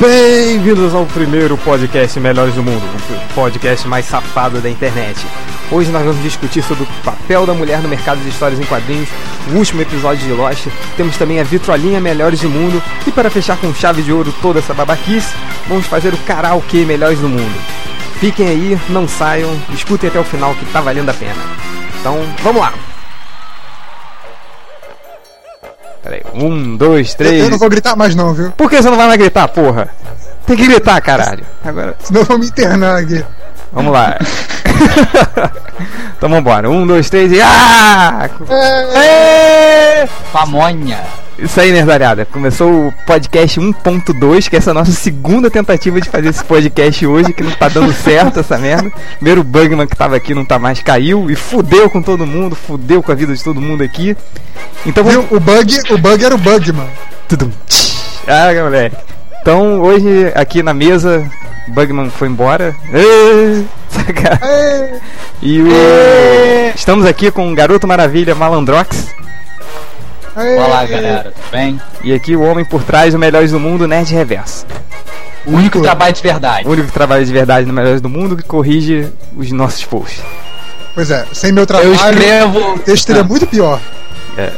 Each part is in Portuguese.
Bem-vindos ao primeiro podcast Melhores do Mundo, o podcast mais safado da internet. Hoje nós vamos discutir sobre o papel da mulher no mercado de histórias em quadrinhos, o último episódio de Lost, temos também a vitrolinha Melhores do Mundo e para fechar com chave de ouro toda essa babaquice, vamos fazer o karaokê Melhores do Mundo. Fiquem aí, não saiam, escutem até o final que tá valendo a pena. Então, vamos lá! Peraí, um, dois, três. Eu não vou gritar mais não, viu? Por que você não vai mais gritar, porra? Tem que gritar, caralho. Agora. Senão eu vou me internar aqui. Vamos lá. então vambora. Um, dois, três e. Ah! É! Pamonha. Isso aí, nerdalhada. Começou o podcast 1.2, que é essa nossa segunda tentativa de fazer esse podcast hoje, que não tá dando certo essa merda. Primeiro o Bugman que tava aqui não tá mais, caiu e fudeu com todo mundo, fudeu com a vida de todo mundo aqui. Então Viu? O bug, o bug era o bug, mano. Tudum. Ah, moleque. Então, hoje, aqui na mesa, Bugman foi embora. E o... Estamos aqui com o Garoto Maravilha Malandrox. Olá, galera. Tudo bem? E aqui o homem por trás do Melhores do Mundo, Nerd Reverso. O único trabalho de verdade. O único que trabalha de verdade no Melhores do Mundo que corrige os nossos posts. Pois é, sem meu trabalho, Eu escrevo. o texto seria muito pior.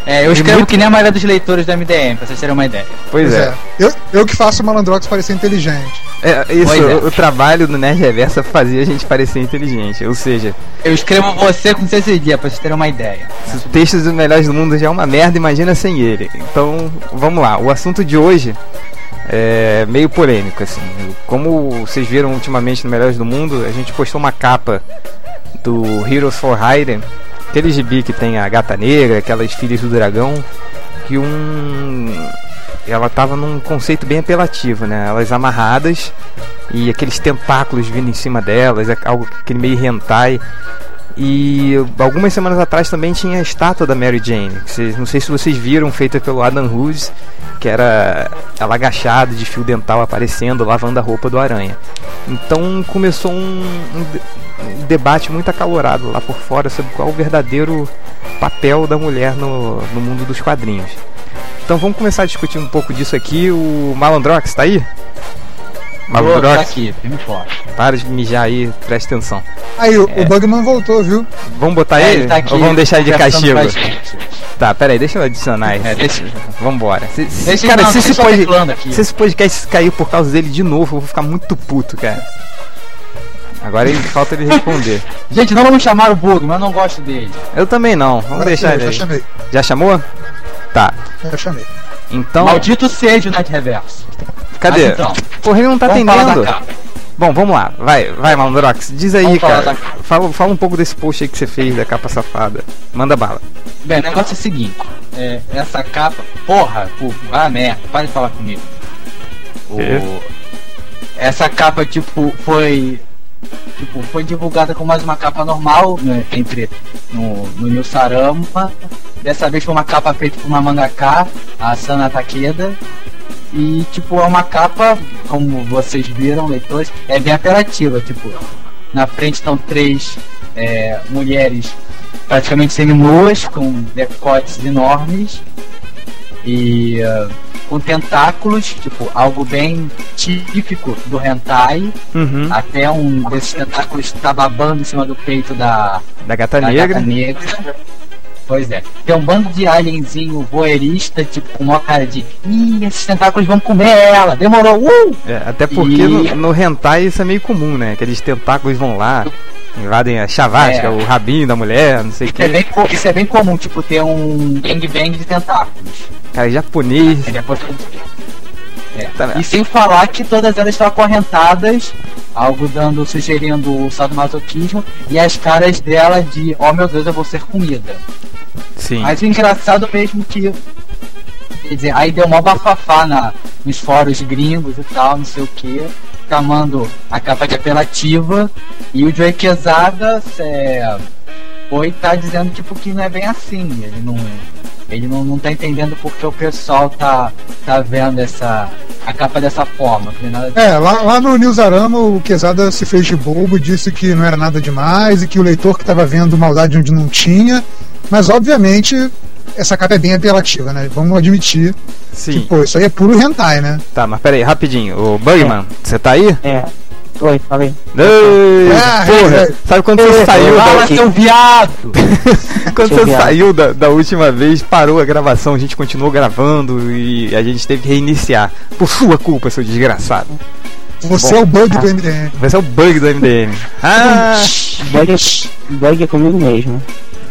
É, eu escrevo que nem a maioria dos leitores do MDM, pra vocês terem uma ideia. Pois é. Eu, eu que faço o Malandrox parecer inteligente. É, isso, Pois é. o trabalho do Nerd Reverso é fazer a gente parecer inteligente. Ou seja, Eu escrevo você com CCD, pra vocês terem uma ideia. se o texto dos Melhores do Mundo já é uma merda, imagina sem ele. Então, vamos lá. O assunto de hoje é meio polêmico, assim. Como vocês viram ultimamente no Melhores do Mundo, a gente postou uma capa do Heroes for Hire, aquele gibi que tem a gata negra, aquelas filhas do dragão, que um. Ela tava num conceito bem apelativo, né? Elas amarradas e aqueles tentáculos vindo em cima delas, é algo aquele meio hentai. E algumas semanas atrás também tinha a estátua da Mary Jane. que vocês- não sei se vocês viram, feita pelo Adam Hughes, que era ela agachada de fio dental aparecendo, lavando a roupa do aranha. Então começou um, um de- debate muito acalorado lá por fora sobre qual o verdadeiro papel da mulher no, no mundo dos quadrinhos. Então vamos começar a discutir um pouco disso aqui. O Malandrox tá aí? Tô Malandrox, aqui, firme e forte. para de mijar aí, presta atenção. Aí, o, É. o Bugman voltou, viu? Vamos botar É, ele? ele tá aqui ou vamos deixar ele de castigo? Tá, peraí, deixa eu adicionar isso. É, deixa- Vambora. Se, se- Deixa- cara, não, se, esse deixa eu pod- reclamando aqui. se esse podcast cair por causa dele de novo, eu vou ficar muito puto, cara. Agora ele falta ele responder. Gente, não vamos chamar o Bug, mas eu não gosto dele. Eu também não, vamos Agora deixar ele já aí. chamei. Já chamou? Tá. Já chamei. Então, Maldito seja o Net Reverso. Cadê? Mas então, Porra, ele não tá vamos atendendo. Bom, vamos lá. Vai, vai, Malandrox. Diz aí, Vamos cara. Fala, fala um pouco desse post aí que você fez da capa safada. Manda bala. Bem, o negócio é o seguinte, é, essa capa, porra, pô, ah merda, para de falar comigo. O- essa capa, tipo, foi. Tipo, foi divulgada com mais uma capa normal, né, entre no, no New Sarama. Dessa vez foi uma capa feita por uma mangaka, a Sana Takeda. E tipo, é uma capa, como vocês viram, leitores, é bem apelativa, tipo, na frente estão três é, mulheres praticamente semi-nuas, com decotes enormes e ah, com tentáculos, tipo, algo bem típico do hentai. Uhum. Até um desses tentáculos tá babando em cima do peito da, Da gata da negra. gata negra. Pois é. Tem um bando de alienzinho voyeurista, tipo, com uma cara de Ih, esses tentáculos vão comer ela, demorou, uh! É, até porque E- no, no hentai isso é meio comum, né? Aqueles tentáculos vão lá, invadem a chavasca, É. o rabinho da mulher, não sei o Isso é, que. bem, isso é bem comum, tipo, ter um gangbang de tentáculos. Cara, japonês. É, É. Tá- E sem falar que todas elas estão acorrentadas, algo dando, sugerindo o sadomasoquismo, e as caras dela de, oh meu Deus, eu vou ser comida. Sim. Mas o engraçado mesmo que. Quer dizer, aí deu mó bafafá na, nos fóruns gringos e tal, não sei o que, chamando a capa de apelativa, e o Joey Quesada é, foi tá dizendo tipo que não é bem assim, ele não. Ele não, não tá entendendo porque o pessoal tá, tá vendo essa. a capa dessa forma. É nada É, lá, lá no Newsarama o Quesada se fez de bobo, disse que não era nada demais e que o leitor que estava vendo maldade onde não tinha. Mas obviamente essa capa é bem apelativa, né? Vamos admitir. Sim. Que, pô, isso aí é puro hentai, né? Tá, mas pera aí, rapidinho. O Bugman, você tá aí? É. Oi, falei. Ei, Ah, porra, é, é. sabe quando você saiu Fala, da, seu viado! quando seu você viado. saiu da, da última vez, parou a gravação, a gente continuou gravando e a gente teve que reiniciar. Por sua culpa, seu desgraçado. Você Bom. é o bug do MDM. Vai ser o bug do MDM. Ah, Bug é, bug é comigo mesmo.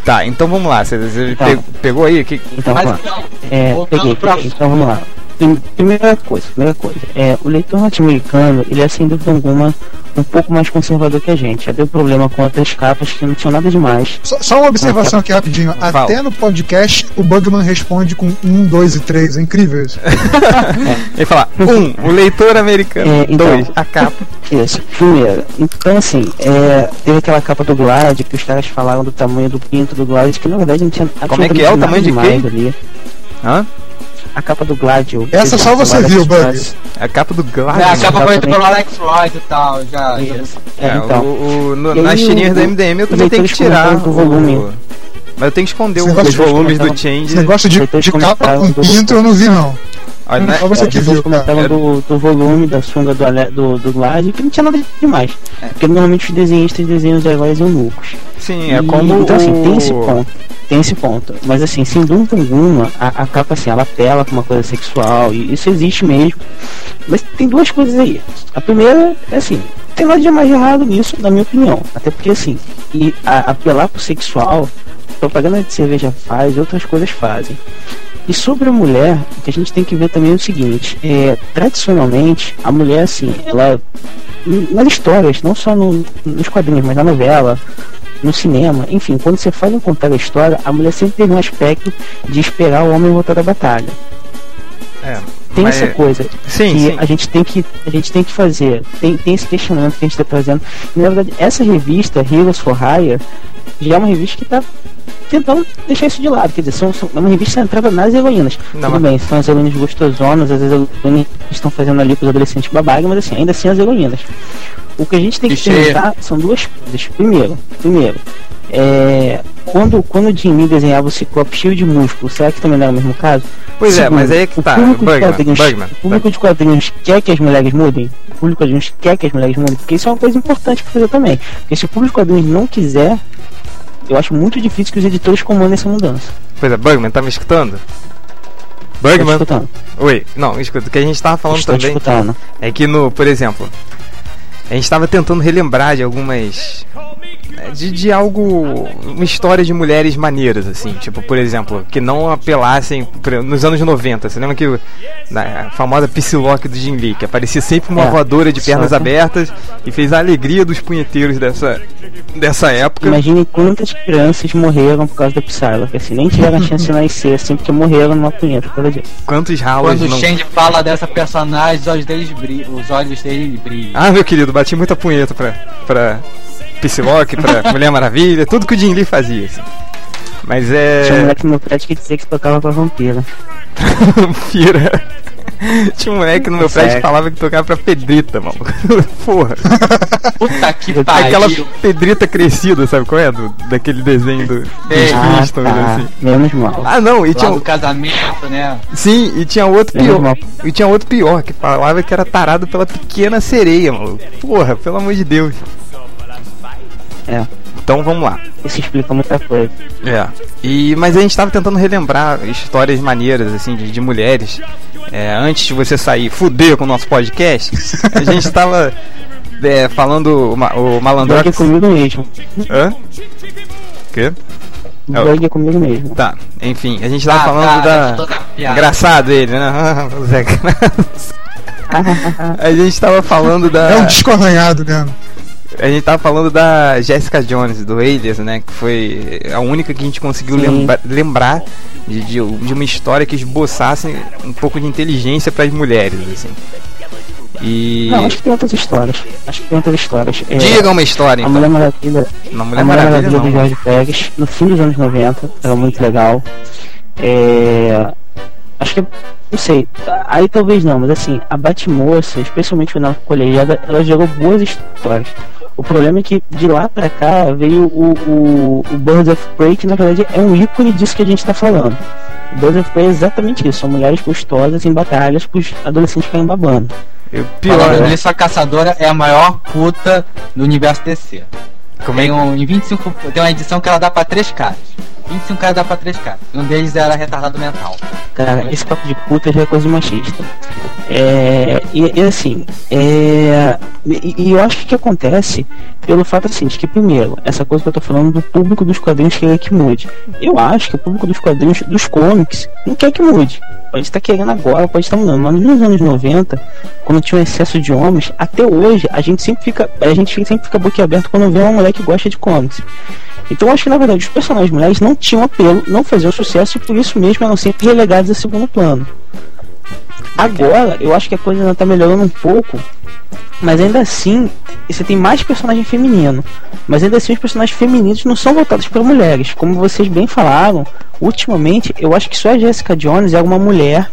Tá, então vamos lá. Você, você pe- pegou aí? Que, Então, vamos lá. É, peguei. Então vamos lá. Prim- Primeira coisa, primeira coisa. É, o leitor norte-americano, ele é sem dúvida alguma um pouco mais conservador que a gente. Já deu problema com outras capas que não tinham nada demais. Só, só uma observação aqui rapidinho. Fala. Até no podcast o Bugman responde com 1, 2 e 3. É incrível isso. ele fala: um, o leitor americano. É, então. Dois, a capa. Isso, primeiro. Então, assim, é, teve aquela capa do Glad que os caras falaram do tamanho do pinto do Glad, que na verdade não tinha Como é que é o tamanho de quem? demais ali. Hã? A capa do Gladio. Essa só você viu, Bug. A capa do É, a Gladio. capa foi pelo Alex Floyd e tal, já. Isso. É, É, então. o, o- no- nas tirinhas da o- MDM eu também tenho que tirar do volume. o- Mas eu tenho que esconder os volumes do Change. Esse negócio de, de capa comentaram com do- pinto eu não vi, não. Olha, né? Só você É, que viu, cara. do, do volume da sunga do, do, do Glad, que não tinha nada demais. Porque normalmente os desenhistas desenham os heróis eunucos. Sim, é como Então, assim, tem esse ponto. Tem esse ponto. Mas, assim, sem dúvida alguma, a, a capa, assim, ela apela pra uma coisa sexual. E isso existe mesmo. Mas tem duas coisas aí. A primeira é, assim, tem nada de mais errado nisso, na minha opinião. Até porque, assim, e a- apelar pro sexual, propaganda de cerveja faz, outras coisas fazem. E sobre a mulher, o que a gente tem que ver também é o seguinte: é, tradicionalmente, a mulher, assim, ela. Nas histórias, não só no- nos quadrinhos, mas na novela, no cinema, enfim, quando você faz um contar a história, a mulher sempre teve um aspecto de esperar o homem voltar da batalha. É, Tem mas- essa coisa Sim, que sim. a gente tem que a gente tem que fazer. Tem, tem esse questionamento que a gente está trazendo. E, na verdade, essa revista, Heroes for Hire, já é uma revista que está tentando deixar isso de lado. Quer dizer, são, são- é uma revista centrada nas heroínas. Não, Tudo bem, são as heroínas gostosonas, as heroínas estão fazendo ali com os adolescentes babaga, mas assim, ainda assim as heroínas. O que a gente tem que perguntar são duas coisas. Primeiro, primeiro, é, quando, quando o Jim Lee desenhava o Ciclope cheio de músculo, será que também não é o mesmo caso? Pois é, Segundo, mas aí é que o tá. público de quadrinhos- o público de quadrinhos quer que as mulheres mudem? O público de quadrinhos quer que as mulheres mudem? Porque isso é uma coisa importante pra fazer também. Porque se o público de quadrinhos não quiser, eu acho muito difícil que os editores comandem essa mudança. Pois é, Bugman, tá me escutando? Bugman? escutando. Oi, não, escuta, o que a gente tava falando Estou também escutando. é que no, por exemplo, a gente tava tentando relembrar de algumas. De, de algo. Uma história de mulheres maneiras, assim. Tipo, por exemplo, que não apelassem. Nos anos 90, você lembra que o- na a famosa Psylocke do Jim Lee, que aparecia sempre uma É, voadora de pernas que- abertas e fez a alegria dos punheteiros dessa, dessa época. Imagine quantas crianças morreram por causa da Psylocke, assim, nem tiveram a chance de nascer, assim, porque morreram numa punheta por causa disso. Quantos ralos Quando o não. Shane fala dessa personagem, os olhos deles brilham. Os olhos dele brilham. Ah, meu querido, bati muita punheta pra, pra Psylocke, pra Mulher Maravilha, tudo que o Jim Lee fazia, assim. Mas Tinha um é. moleque no meu prédio que dizia que tocava pra vampira. Vampira. Tinha um moleque no meu prédio que Sério? falava que tocava pra Pedrita, mano. Porra. Puta que Aquela pariu. Pedrita crescida, sabe qual é? Do, daquele desenho do, Sei. Ah, Flintstones, tá. assim. Menos mal. Ah, não, e Lá tinha. do casamento, né? Sim, e tinha outro Menos pior. mal. E tinha outro pior, que falava que era tarado pela pequena sereia, mano. Porra, pelo amor de Deus. É, Então vamos lá. isso explica muita coisa. É. E, mas a gente tava tentando relembrar histórias maneiras, assim, de, de mulheres. É, antes de você sair fuder com o nosso podcast, a gente tava é, falando o, o Malandrox. comigo mesmo. Hã? Quê? É é comigo mesmo. Tá, enfim, a gente tava Ah, falando tá, da. Engraçado ele, né? O Zé Graça. A gente tava falando da. É um disco arranhado mesmo. A gente tava falando da Jessica Jones, do Alias, né? Que foi a única que a gente conseguiu lembra- lembrar de, de, uma história que esboçasse um pouco de inteligência para as mulheres, assim. E. Não, acho que tem outras histórias. Acho que tem outras histórias. É, Diga uma história, a então. Mulher Maravilha, Mulher a Mulher Maravilha Maravilha do não. Jorge Pérez, no fim dos anos 90, era muito legal. É, acho que, não sei, aí talvez não, mas assim, a Batmoça, especialmente na colegiada, ela gerou boas histórias. O problema é que de lá pra cá veio o, o, o Birds of Prey, que na verdade é um ícone disso que a gente tá falando. O Birds of Prey é exatamente isso, são mulheres gostosas em batalhas pros adolescentes ficarem babando. E o pior, Falando né? nisso, a caçadora é a maior puta do universo DC. Como é Tem um, em 25, tem uma edição que ela dá pra três caras. 25 caras dá pra três caras. Um deles era retardado mental. Cara, esse papo de puta já é coisa machista. É, e, e assim, é, e, e eu acho que, que acontece pelo fato assim, de que primeiro, essa coisa que eu tô falando do público dos quadrinhos querer que mude. Eu acho que o público dos quadrinhos, dos comics, não quer que mude. Pode estar querendo agora, pode estar mudando. Mas nos anos 90, quando tinha um excesso de homens, até hoje, a gente sempre fica. A gente sempre fica boquiaberto quando vê uma mulher que gosta de comics. Então acho que na verdade os personagens mulheres não tinham apelo, não faziam sucesso e por isso mesmo eram sempre relegados a segundo plano. Agora, eu acho que a coisa ainda tá melhorando um pouco, mas ainda assim, você tem mais personagem feminino. Mas ainda assim, os personagens femininos não são voltados para mulheres. Como vocês bem falaram, ultimamente eu acho que só a Jessica Jones é uma mulher.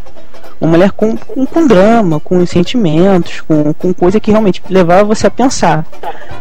Uma mulher com, com, com drama, com sentimentos, com, com coisa que realmente levava você a pensar.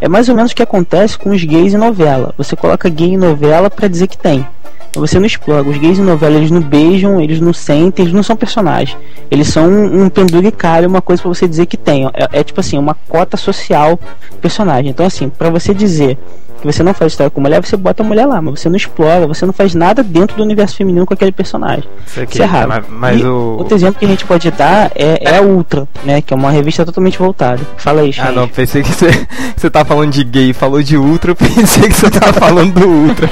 É mais ou menos o que acontece com os gays em novela. Você coloca gay em novela para dizer que tem. Você não explora. Os gays em novela eles não beijam, eles não sentem, eles não são personagens. Eles são um, um penduricário, uma coisa para você dizer que tem. É, é, tipo assim, uma cota social personagem. Então, assim, para você dizer que você não faz história com mulher, você bota a mulher lá, mas você não explora, você não faz nada dentro do universo feminino com aquele personagem. Isso aqui, Isso é raro. Mas, mas o. Outro exemplo que a gente pode dar é, é a Ultra, né? Que é uma revista totalmente voltada. Fala aí, Ah, não, pensei que você, você tava falando de gay, falou de ultra, eu pensei que você tava falando do ultra.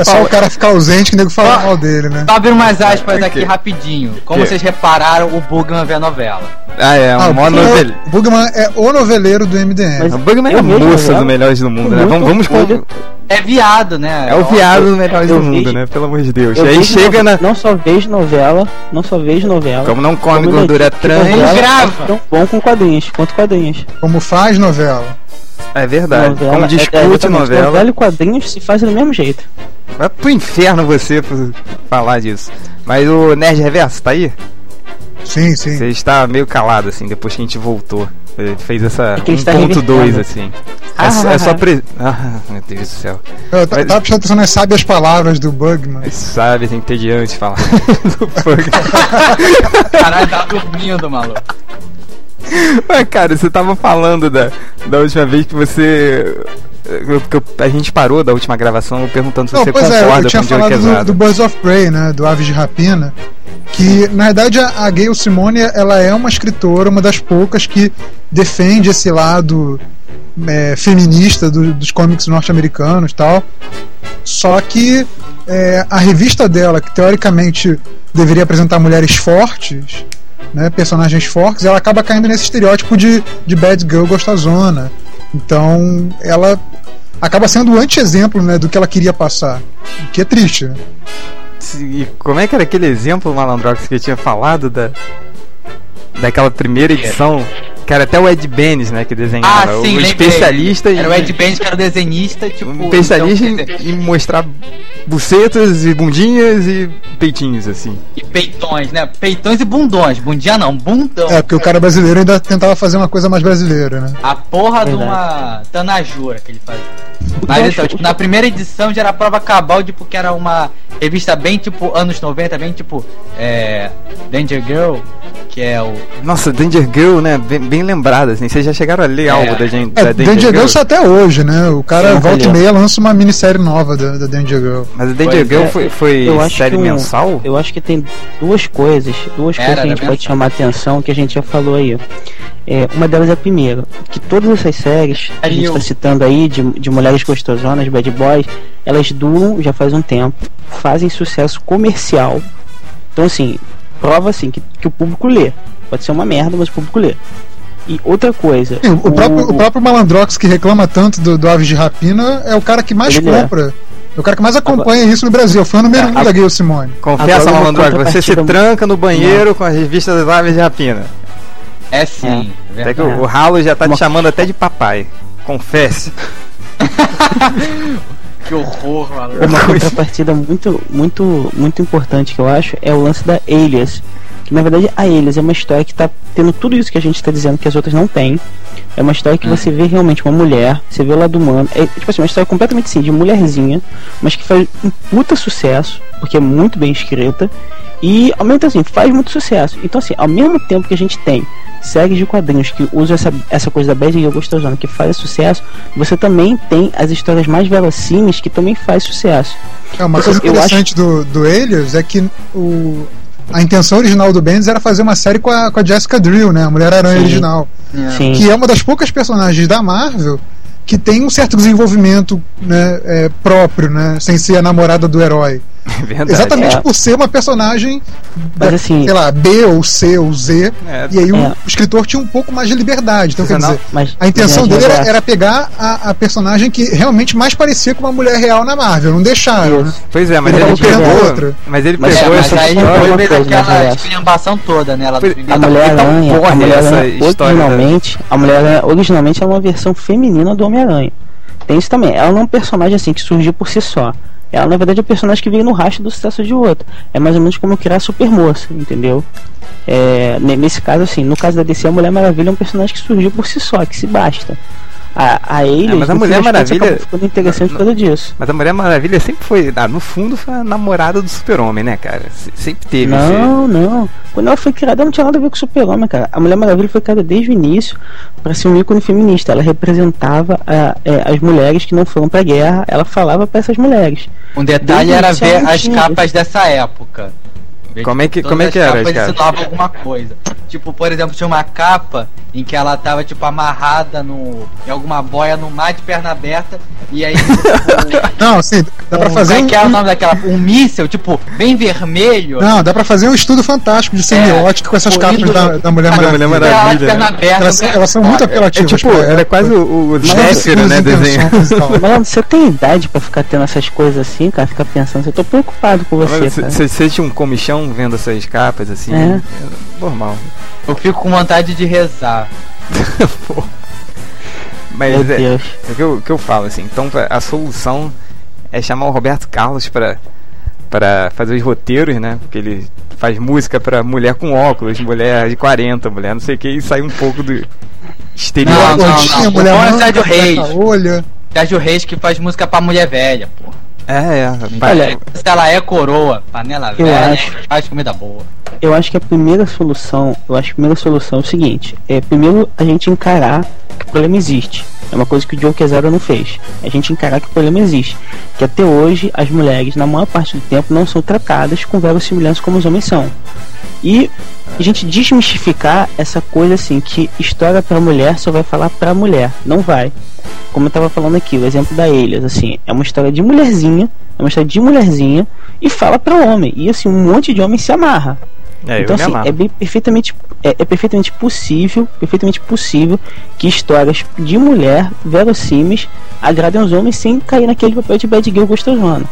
É só o cara ficar ausente que o nego fala mal dele, né? Só abrir umas aspas aqui rapidinho. Como Que? vocês repararam, o Bugman vê a novela. Ah, é, Ah, um o mó Bugman- novel... o Bugman é o noveleiro do MDM. Mas- O Bugman é a moça novela do Melhores do Mundo, né? muito Vamos, vamos com. É viado, né? É o viado do Melhores eu do Mundo, vejo- né? Pelo amor de Deus. Eu E aí chega no- na. Não só vejo novela, não só vejo novela. Como não come como gordura notícia, trans. novela grava. é tão bom com quadrinhos, quanto quadrinhos. Como faz novela. É verdade. Novela, Como é- é discute exatamente, novela. Novela e quadrinhos se fazem do mesmo jeito. Vai pro inferno você por falar disso. Mas o Nerd Reverso tá aí? Sim, sim. Você está meio calado, assim, depois que a gente voltou. Ele fez essa É que ele está 1.2, revertendo. assim. Ah, é, só- é só ah, pre... Ah, meu Deus do céu. Eu Mas- tava prestando atenção nas sábias palavras do Bugman. Mas sabe, tem entediante falar do funk. Caralho, tá dormindo, maluco. Mas, cara, você tava falando da, da última vez que você. Que eu- a gente parou da última gravação perguntando se Não, você pois é, concorda eu tinha com falado do, do Birds of Prey, né? Do Aves de Rapina. Que, na verdade, a, a Gayle Simone, ela é uma escritora, uma das poucas que defende esse lado é, feminista do- dos cómics norte-americanos tal. Só que é, a revista dela, que teoricamente deveria apresentar mulheres fortes, né, personagens fortes, ela acaba caindo nesse estereótipo de, de bad girl gostosona. Então, ela acaba sendo o anti-exemplo né, do que ela queria passar. O que é triste. Né? E como é que era aquele exemplo, Malandrox, que eu tinha falado da. Daquela primeira edição, que era até o Ed Benes, né, que Ah, desenhava. sim, o especialista Era o Ed Benz, que era o desenhista, tipo... um especialista então, em, em mostrar bucetas e bundinhas e peitinhos, assim. E peitões, né? Peitões e bundões. Bundinha não, bundão. É, porque o cara brasileiro ainda tentava fazer uma coisa mais brasileira, né? A porra de Verdade. uma tanajura que ele fazia. Mas então, tipo, na primeira edição já era a prova cabal, tipo, que era uma revista bem, tipo, anos 90, bem, tipo, é... Danger Girl, que é o... Nossa, Danger Girl, né? Bem, bem lembrado, assim. Vocês já chegaram a ler É. algo da, gen- É, da Danger Girl sai até hoje, né? O cara Sim, volta e meia lança uma minissérie nova da, da Danger Girl. Mas a Danger Pois Girl é, foi, foi eu acho série que mensal? Eu acho que tem duas coisas, duas Era, coisas que a gente pode mensal. chamar a atenção que a gente já falou aí. É, uma delas é a primeira, que todas essas séries que a gente está citando aí, de, de mulheres gostosonas, bad boys, elas duram já faz um tempo, fazem sucesso comercial. Então assim, prova assim que, que o público lê. Pode ser uma merda, mas o público lê. E outra coisa. Sim, o, próprio, o próprio Malandrox que reclama tanto do, do Aves de Rapina é o cara que mais Ele é. compra. É o cara que mais acompanha isso no Brasil. Foi o número um É, da Gayle Simone. Confessa, Agora Malandrox, você se tranca no banheiro com as revistas das aves de rapina. É sim, é Até que verdade. o, o Ralo já tá te Uma- chamando até de papai. Confesse. Que horror, maluco. Uma coisa. contrapartida muito, muito, muito importante que eu acho é o lance da Alias. que na verdade a eles é uma história que tá tendo tudo isso que a gente tá dizendo que as outras não têm. É uma história que Hum. você vê realmente uma mulher, você vê o lado humano. É tipo assim, uma história completamente assim, de mulherzinha, mas que faz um puta sucesso, porque é muito bem escrita. E ao mesmo tempo assim, faz muito sucesso. Então assim, ao mesmo tempo que a gente tem séries de quadrinhos que usam essa, essa coisa da Bad Girl gostosona que faz sucesso, você também tem as histórias mais verossímeis que também faz sucesso. É, uma Eu- coisa interessante do, do Elias é que o, a intenção original do Bendis era fazer uma série com a, com a Jessica Drill, né? A Mulher-Aranha original. Sim. Que é uma das poucas personagens da Marvel que tem um certo desenvolvimento né, é, próprio, né? Sem ser a namorada do herói. Verdade. Exatamente É. por ser uma personagem, Mas da- assim- sei lá, B ou C ou Z. É. E aí o É. escritor tinha um pouco mais de liberdade. Então, quer Não, dizer, Mas, a intenção mas, dele era, Roberto, era pegar a, a personagem que realmente mais parecia com uma mulher real na Marvel. Não deixaram. né? Pois é, mas Ele ele, pegou. outra. Mas ele Mas É, pegou mas essa aí história. coisa, né, aquela esculhambação toda, né? Ela Foi- dos a A Então, Vingadores. Mulher Aranha, a Mulher Aranha da- originalmente, a Mulher originalmente é uma versão feminina do Homem-Aranha. Tem isso também. Ela não é um personagem assim que surgiu por si só. Ela na verdade é um personagem que veio no rastro do sucesso de outro. É mais ou menos como criar a Supermoça, entendeu? É, ne- nesse caso assim, no caso da DC a Mulher Maravilha é um personagem que surgiu por si só, que se basta. A, a ele, É, mas a Mulher Maravilha- ficando interessante por causa disso. Mas a Mulher Maravilha sempre foi. Ah, no fundo foi a namorada do Super-Homem, né, cara? Se- Sempre teve esse- Não, não. Quando ela foi criada, não tinha nada a ver com o Super-Homem, cara. A Mulher Maravilha foi criada desde o início para ser um ícone feminista. Ela representava ah, é, as mulheres que não foram pra guerra. Ela falava para essas mulheres. Um detalhe Desde era ver não as capas dessa época. Como é que- todas como é que era as capas capas? ensinavam alguma coisa. Tipo, por exemplo, tinha uma capa em que ela tava, tipo, amarrada no, em alguma boia no mar de perna aberta. E aí, tipo, Não, assim, dá pra um- fazer como é um, que é o nome daquela? Um míssel, tipo, bem vermelho. Não, dá pra fazer um estudo fantástico de semiótica com essas capas corrido- da, da Mulher Maravilha. Mulher Maravilha, perna né? aberta. Elas, elas são muito É apelativas. tipo, pra ela é quase o, o Cheio de Zéfiro, né? Desenho. Mano, você tem idade pra ficar tendo essas coisas assim, cara? Ficar pensando. Eu tô preocupado com você, cara. Você sente um comichão vendo essas capas assim? É. normal. Eu fico com vontade de rezar. Pô. Mas Meu é, Deus. é o que eu, o que eu falo assim. Então a solução é chamar o Roberto Carlos pra, pra fazer os roteiros, né? Porque ele faz música pra mulher com óculos, mulher de 40, mulher não sei o que, e sai um pouco do Não, estereótipo. não, Gordinha, não. mulher O bom é Sérgio Reis. olha. Sérgio Reis que faz música pra mulher velha, pô. É, é. Olha, Se ela é coroa, panela Eu velha, acho. faz comida boa. Eu acho que a primeira solução, eu acho que a primeira solução é o seguinte, é primeiro a gente encarar que o problema existe. É uma coisa que o Joe Quesada não fez. A gente encarar que o problema existe. Que até hoje as mulheres, na maior parte do tempo, não são tratadas com verossimilhança como os homens são. E a gente desmistificar essa coisa assim, que história pra mulher só vai falar pra mulher. Não vai. Como eu tava falando aqui, o exemplo da Elias, assim, é uma história de mulherzinha, é uma história de mulherzinha, e fala pra homem. E assim, um monte de homem se amarra. É, então assim, é bem perfeitamente é, é perfeitamente possível, perfeitamente possível que histórias de mulher verossímeis agradem os homens sem cair naquele papel de bad girl gostosona.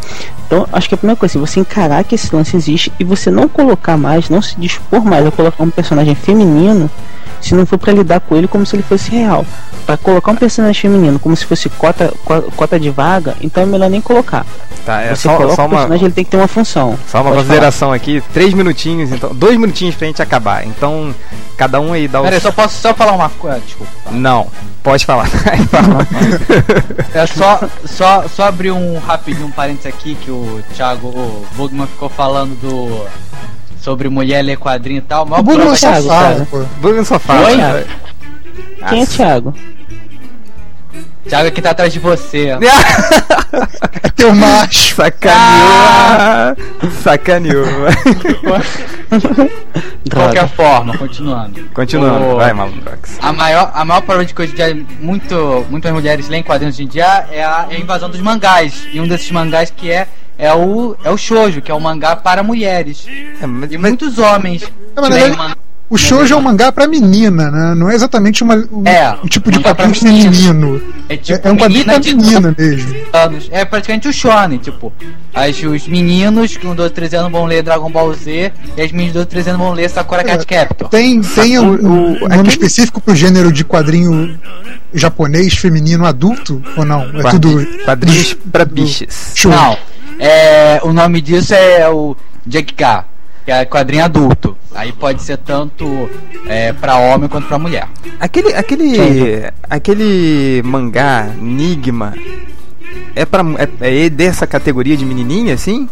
Então, acho que a primeira coisa, assim, você encarar que esse lance existe e você não colocar mais, não se dispor mais a colocar um personagem feminino se não for pra lidar com ele como se ele fosse real. Pra colocar um personagem feminino como se fosse cota, co- cota de vaga, então é melhor nem colocar. Tá, é você só, coloca só o uma, personagem, ele tem que ter uma função. só uma Pode consideração aqui, três minutinhos, então, dois minutinhos pra gente acabar. Então, cada um aí dá o. Pera aí, só posso só falar uma coisa, desculpa. Não, pode falar. É só, só, só abrir um rapidinho um parênteses aqui que o Thiago, o Bugman ficou falando do. Sobre mulher ler quadrinho e tal. O Bruno prova- só Thiago, fala, pô. Bug só fala. Oi? cara. Quem é Ah, Thiago? Thiago que tá atrás de você. É teu macho. Sacaneou! Sacaneou. De qualquer forma, continuando. Continuando, O- vai, Malandrox. A maior, a maior prova de que em dia muito, muitas mulheres leem quadrinhos hoje em dia é a, é a invasão dos mangás. E um desses mangás que é é o, é o shoujo, que é o mangá para mulheres. É, mas- E mas- muitos homens É, mas leem O shoujo é um mangá pra menina, né? Não é exatamente uma, um, É, um tipo de quadrinho feminino. É É, tipo é um quadrinho pra menina mesmo. anos. É praticamente o shonen, tipo. As, os meninos com 12, 13 anos vão ler Dragon Ball Z e as meninas de 12, 13 anos vão ler Sakura Cat Captor. Tem, tem um, o- um o- nome aquele- específico pro gênero de quadrinho japonês feminino adulto? Ou não? É Quadri- tudo. Quadrinhos pra bichas. Não. É, o nome disso é o Jekka. que é quadrinho adulto. Aí pode ser tanto é, para homem quanto para mulher. Aquele, aquele, aquele mangá Enigma é para é, é dessa categoria de menininha assim?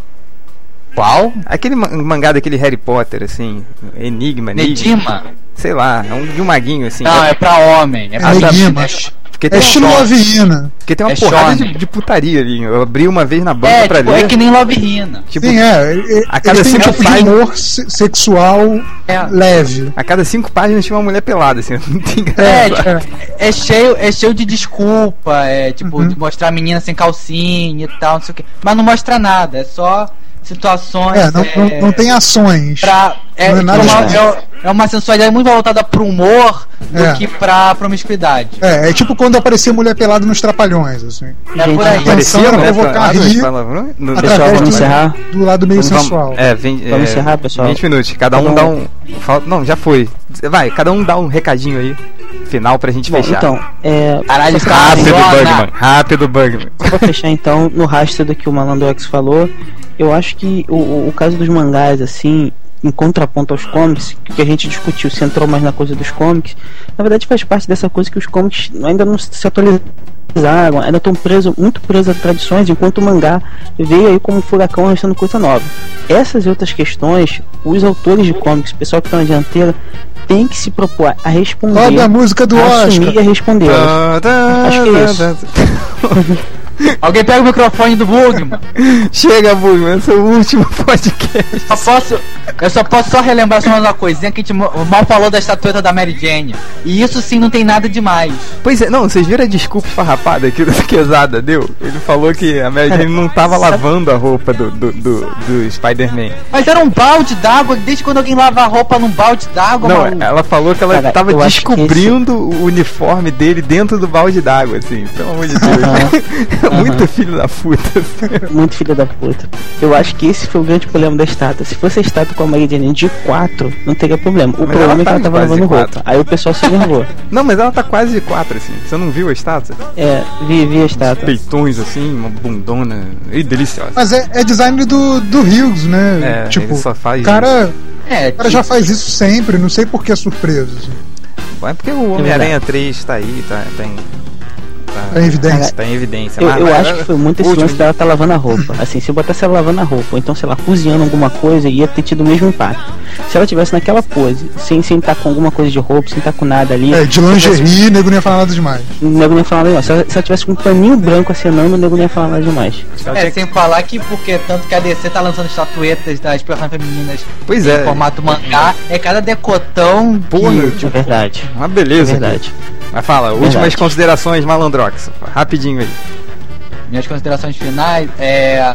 Qual? Aquele ma- mangá daquele Harry Potter assim, Enigma, Enigma. Sei lá, é um de um maguinho assim. Não, é pra homem. É pra Enigma. Porque tem É uma, estilo Lovina. porque tem uma é porrada de, de putaria ali. Eu abri uma vez na banca É, pra tipo, ler. é que nem Love Hina. tipo, Sim, é. a cada um cinco tipo de páginas- humor se- sexual É. leve. A cada cinco páginas tinha uma mulher pelada, assim, não tem É, graça. tipo, é cheio, é cheio de desculpa, é tipo, Uhum. de mostrar a menina sem calcinha e tal, não sei o que. Mas não mostra nada, é só situações. É, não, não, não tem ações. pra. É, não é nada uma, demais. é, é uma sensualidade muito voltada pro humor do É. que pra promiscuidade. É, é tipo quando aparecia mulher pelada nos trapalhões, assim. É por aí. Parecia Parecia pra mulher provocar rir? No- através Pessoal, vamos do, encerrar? do lado meio Vamos- sensual. É, vem, Vamos é, encerrar, pessoal? 20 minutos. Cada um Cada dá um- um. falta- Não, já foi. Vai, cada um dá um recadinho aí. Final pra gente Bom, fechar. então, é, Caralho, Rápido. Bugman. Rápido, Bugman. Só pra fechar então, no rastro do que o Malandrox falou, eu acho que o, o caso dos mangás, assim, em contraponto aos comics, que a gente discutiu, se entrou mais na coisa dos comics, na verdade faz parte dessa coisa que os comics ainda não se atualizaram, ainda estão presos, muito presos a tradições, enquanto o mangá veio aí como um furacão arrastando coisa nova. Essas e outras questões, os autores de comics, o pessoal que está na dianteira, tem que se propor a responder, Sobe a música do a assumir Oscar. e a responder. Acho que é isso. Alguém pega o microfone do Bugman. Chega, Bugman, esse é o último podcast. Só posso, eu só posso só relembrar só uma coisinha que a gente mal falou da estatueta da Mary Jane. E isso sim não tem nada demais. Pois é, não, vocês viram a desculpa esfarrapada que o Quesada deu? Ele falou que a Mary Jane não tava lavando a roupa do, do, do, do Spider-Man. Mas era um balde d'água, desde quando alguém lava a roupa num balde d'água, Não, maluco? ela falou que ela Cara, tava eu descobrindo o uniforme dele dentro do balde d'água, assim, pelo amor de Deus. é muito filho da puta. Muito filho da puta. Eu acho que esse foi o grande problema da estátua. Se fosse a estátua com a Mary Jane de 4, não teria problema. O Mas problema é que tá ela tava lavando quatro. roupa. Aí o pessoal se nervou. Não, mas ela tá quase de quatro, assim. Você não viu a estátua? É, vi, vi a estátua. Peitões, assim, uma bundona. E deliciosa. Mas é, é design do, do Hughes, né? É, tipo, ele só faz o cara, É, o cara já faz isso sempre, não sei por que é surpresa. assim. É porque o Homem-Aranha 3 tá aí, tá, tá em. Tá, É em evidência. Tá em evidência. Eu, eu acho que foi muito esse lance dela tá lavando a roupa. Assim, se eu botasse ela lavando a roupa, ou então, sei lá, cozinhando alguma coisa, ia ter tido o mesmo impacto. Se ela tivesse naquela pose, sem sem estar com alguma coisa de roupa, sem estar com nada ali. É, de lingerie, nego não ia falar nada demais. O nego não ia falar nada demais. Se ela, se ela tivesse com um paninho branco acenando, o nego não ia falar nada demais. É, sem falar que porque tanto que a DC tá lançando estatuetas das personagens femininas Pois em é. formato mangá, é cada decotão Porra, que, É verdade. Uma É beleza. verdade. Mas fala, últimas Verdade. considerações, Rapidinho aí. minhas considerações finais é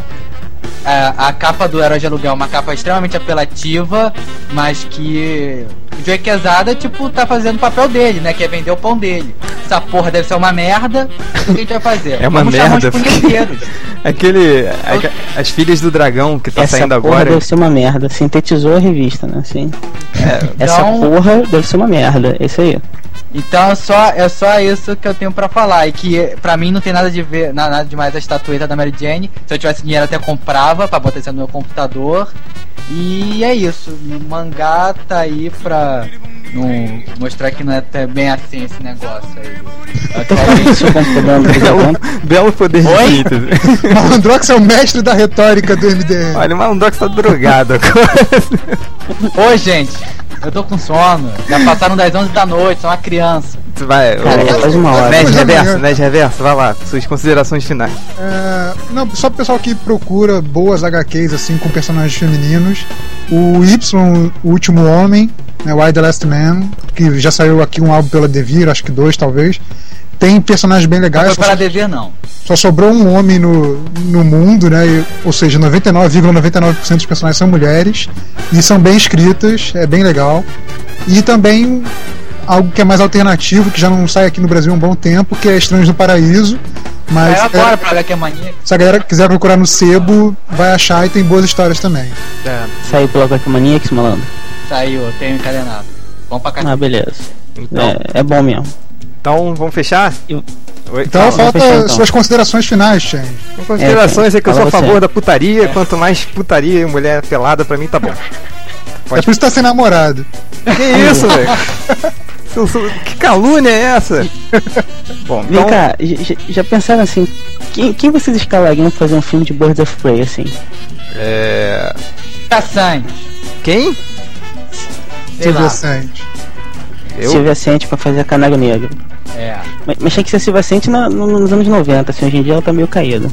a, a capa do Herói de Aluguel é uma capa extremamente apelativa, mas que o Joey Quesada, tipo, tá fazendo o papel dele, né? Que é vender o pão dele. Essa porra deve ser uma merda, o que a gente vai fazer? É uma Vamos merda. Aquele. a- as filhas do dragão que tá Essa saindo porra agora. deve ser uma merda. Sintetizou a revista, né? Assim. Essa Então- porra deve ser uma merda. É isso aí. Então é só, é só isso que eu tenho pra falar. E que pra mim não tem nada de ver, na- nada demais a estatueta da Mary Jane. Se eu tivesse dinheiro até comprava pra botar isso no meu computador. E é isso. O mangá tá aí pra não, mostrar que não é até bem assim esse negócio aí. Belo, belo poder de Oi? síntese. Malandrox é o mestre da retórica do MDM. Olha, o Malandrox tá drogado agora. Oi, gente. Eu tô com sono. Já passaram das 11 da noite, sou uma criança. Vai, Cara, ô, já faz uma hora. Mas Reverso, Ned Reverso, vai lá, suas considerações finais. É, não, só pro pessoal que procura boas HQs assim com personagens femininos. O Y, o último homem, né, Why the Last Man, que já saiu aqui um álbum pela Devir, acho que dois talvez. Tem personagens bem Não legais. foi Só, para dever, não. só sobrou um homem no, no mundo, né? e- ou seja, 99,99% dos personagens são mulheres e são bem escritas, é bem legal. E também algo que é mais alternativo, que já não sai aqui no Brasil há um bom tempo, que é Estranhos no Paraíso. Mas Saiu é- agora pra HQ Mania. se a galera quiser procurar no sebo, vai achar e tem boas histórias também. Saiu pela Black Maniacs, malandro. Saiu, tenho encadenado. Vamos pra cá. Ah, beleza. Então, É, é bom mesmo. então vamos fechar? Eu- Oi, Então fala. falta fechar, então. suas considerações finais, Change. Considerações é que eu sou a favor você. da putaria, quanto mais putaria e mulher pelada pra mim tá bom. É por isso que tá sem namorado. Que isso, velho? Que calúnia é essa? Bom, Vem então. cá, já, já pensaram assim, quem, quem vocês escalariam pra fazer um filme de Birds of Prey, assim? É. Caçante. Quem? Santos. Eu? Silvia Sente pra fazer a Canário Negro. É. Mas, mas tinha que ser Silvia Sente na- no- nos anos 90, assim, hoje em dia ela tá meio caída.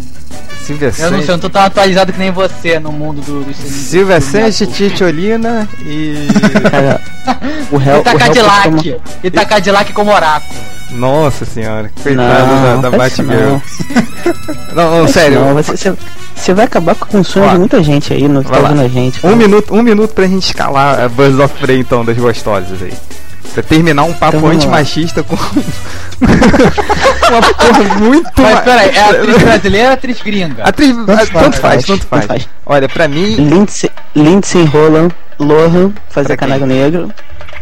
Silvia Eu não sei, eu não tô tão atualizado que nem você no mundo do, do Silvia Sanches, Titiolina e. Cara, o réu. E tá costuma- E tá Cadillac como oráculo. Nossa senhora, coitado Não, da, da Batgirl. não. Não, não, sério. Não, você, você, vai acabar com o sonho Ó, de muita gente aí no que tá ouvindo a gente. Um minuto, um minuto pra gente escalar a Buzz of Prey então, das gostosas aí. Pra terminar um papo Então antimachista com. uma porra muito. Mas ma- peraí, é atriz brasileira ou atriz gringa? Atriz, Tanto faz, tanto faz, tanto faz. tanto faz. Olha, pra mim. Lindsay, Lindsay Roland, Lohan, fazer? Canário Negro.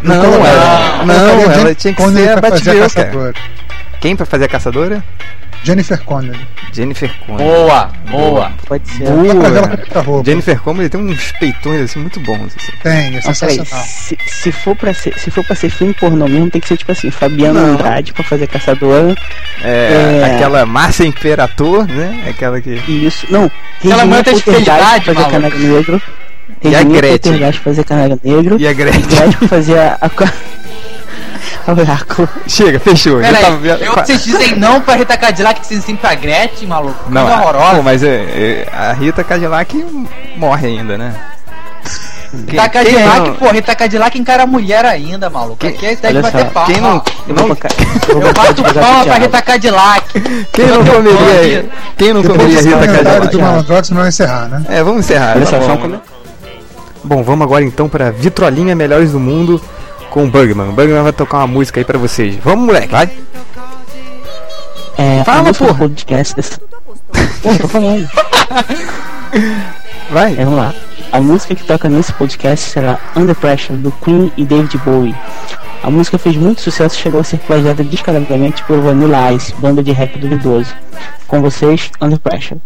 Não, Então, ela, não, ela Jennifer tinha que ser a Batgirl, cara. Quem pra fazer a caçadora? Jennifer Connelly. Jennifer Connelly. Boa, boa. Pode ser. Ela Boa. Jennifer Connelly tem uns peitões assim muito bons. Assim. Tem, é sensacional. se, se, for pra ser, se for pra ser filme pornô mesmo, tem que ser tipo assim, Fabiana Não. Andrade pra fazer Caçadora. É, É. Aquela Márcia Imperator, né? Aquela que. E isso. Não, Aquela Regina manta de felicidade, pra fazer. Canário Negro. E a Gretchen. Fazer Canário Negro. E a Gretchen. Gretchen pra fazer a. a, a Oráculo. Chega, fechou. Já Peraí, tava- eu, vocês dizem não pra Rita Cadillac, que vocês dizem pra Gretchen, maluco? Não, Coisa a- horrorosa. pô, mas é, é, a Rita Cadillac morre ainda, né? Quem- Rita Cadillac, não- pô, Rita Cadillac encara mulher ainda, maluco. Quem- Aqui é ideia de bater só, palma. Quem não, Eu não- vou. Eu Eu bato palma pra. Rita Cadillac. quem não Eu comeria, quem não comeria Rita comentário do Cadillac? Malandrox, não vai encerrar, né? É, vamos encerrar. Olha tá só, só um bom. comentário. Bom, vamos agora então pra Vitrolinha Melhores do Mundo com o Bugman. O Bugman vai tocar uma música aí pra vocês. Vamos, moleque, vai. É, Fala, porra. podcast. Pô, tô falando. Vai. É, vamos lá. A música que toca nesse podcast será Under Pressure, do Queen e David Bowie. A música fez muito sucesso e chegou a ser plagiada descaradamente por Vanilla Ice, banda de rap duvidoso. Com vocês, Under. Pressure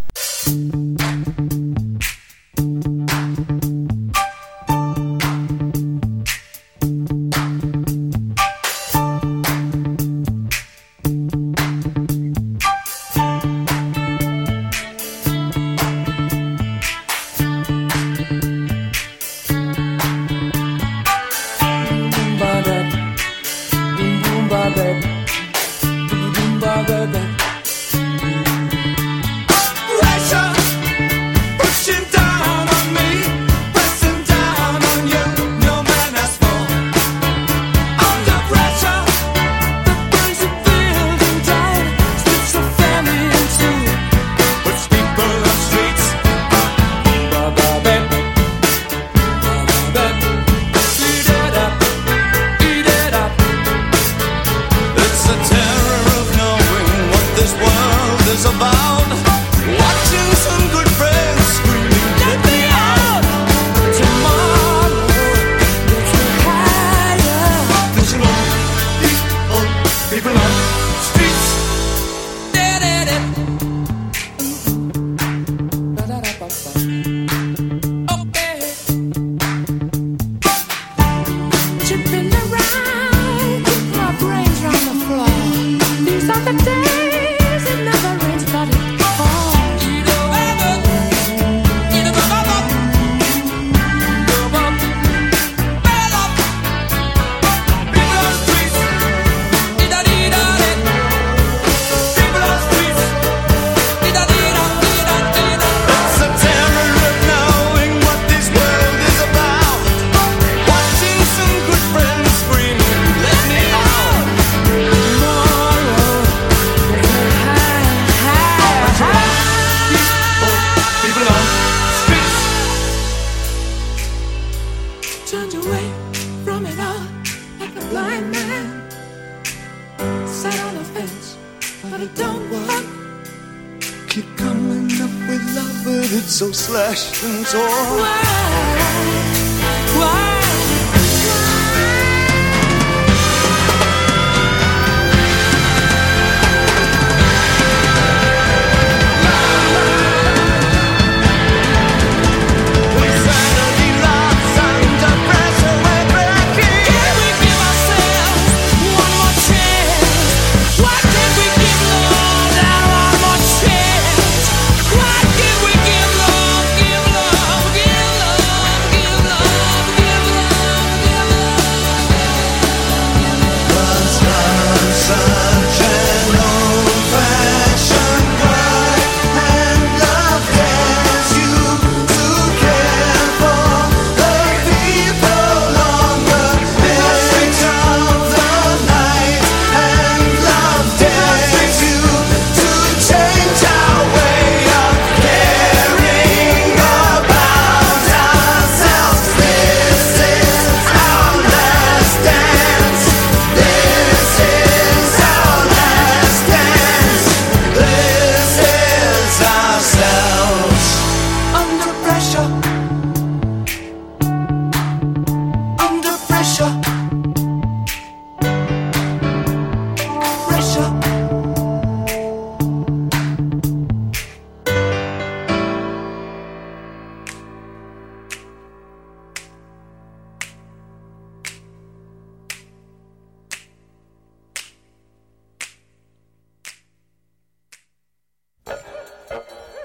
slash and torn. Why?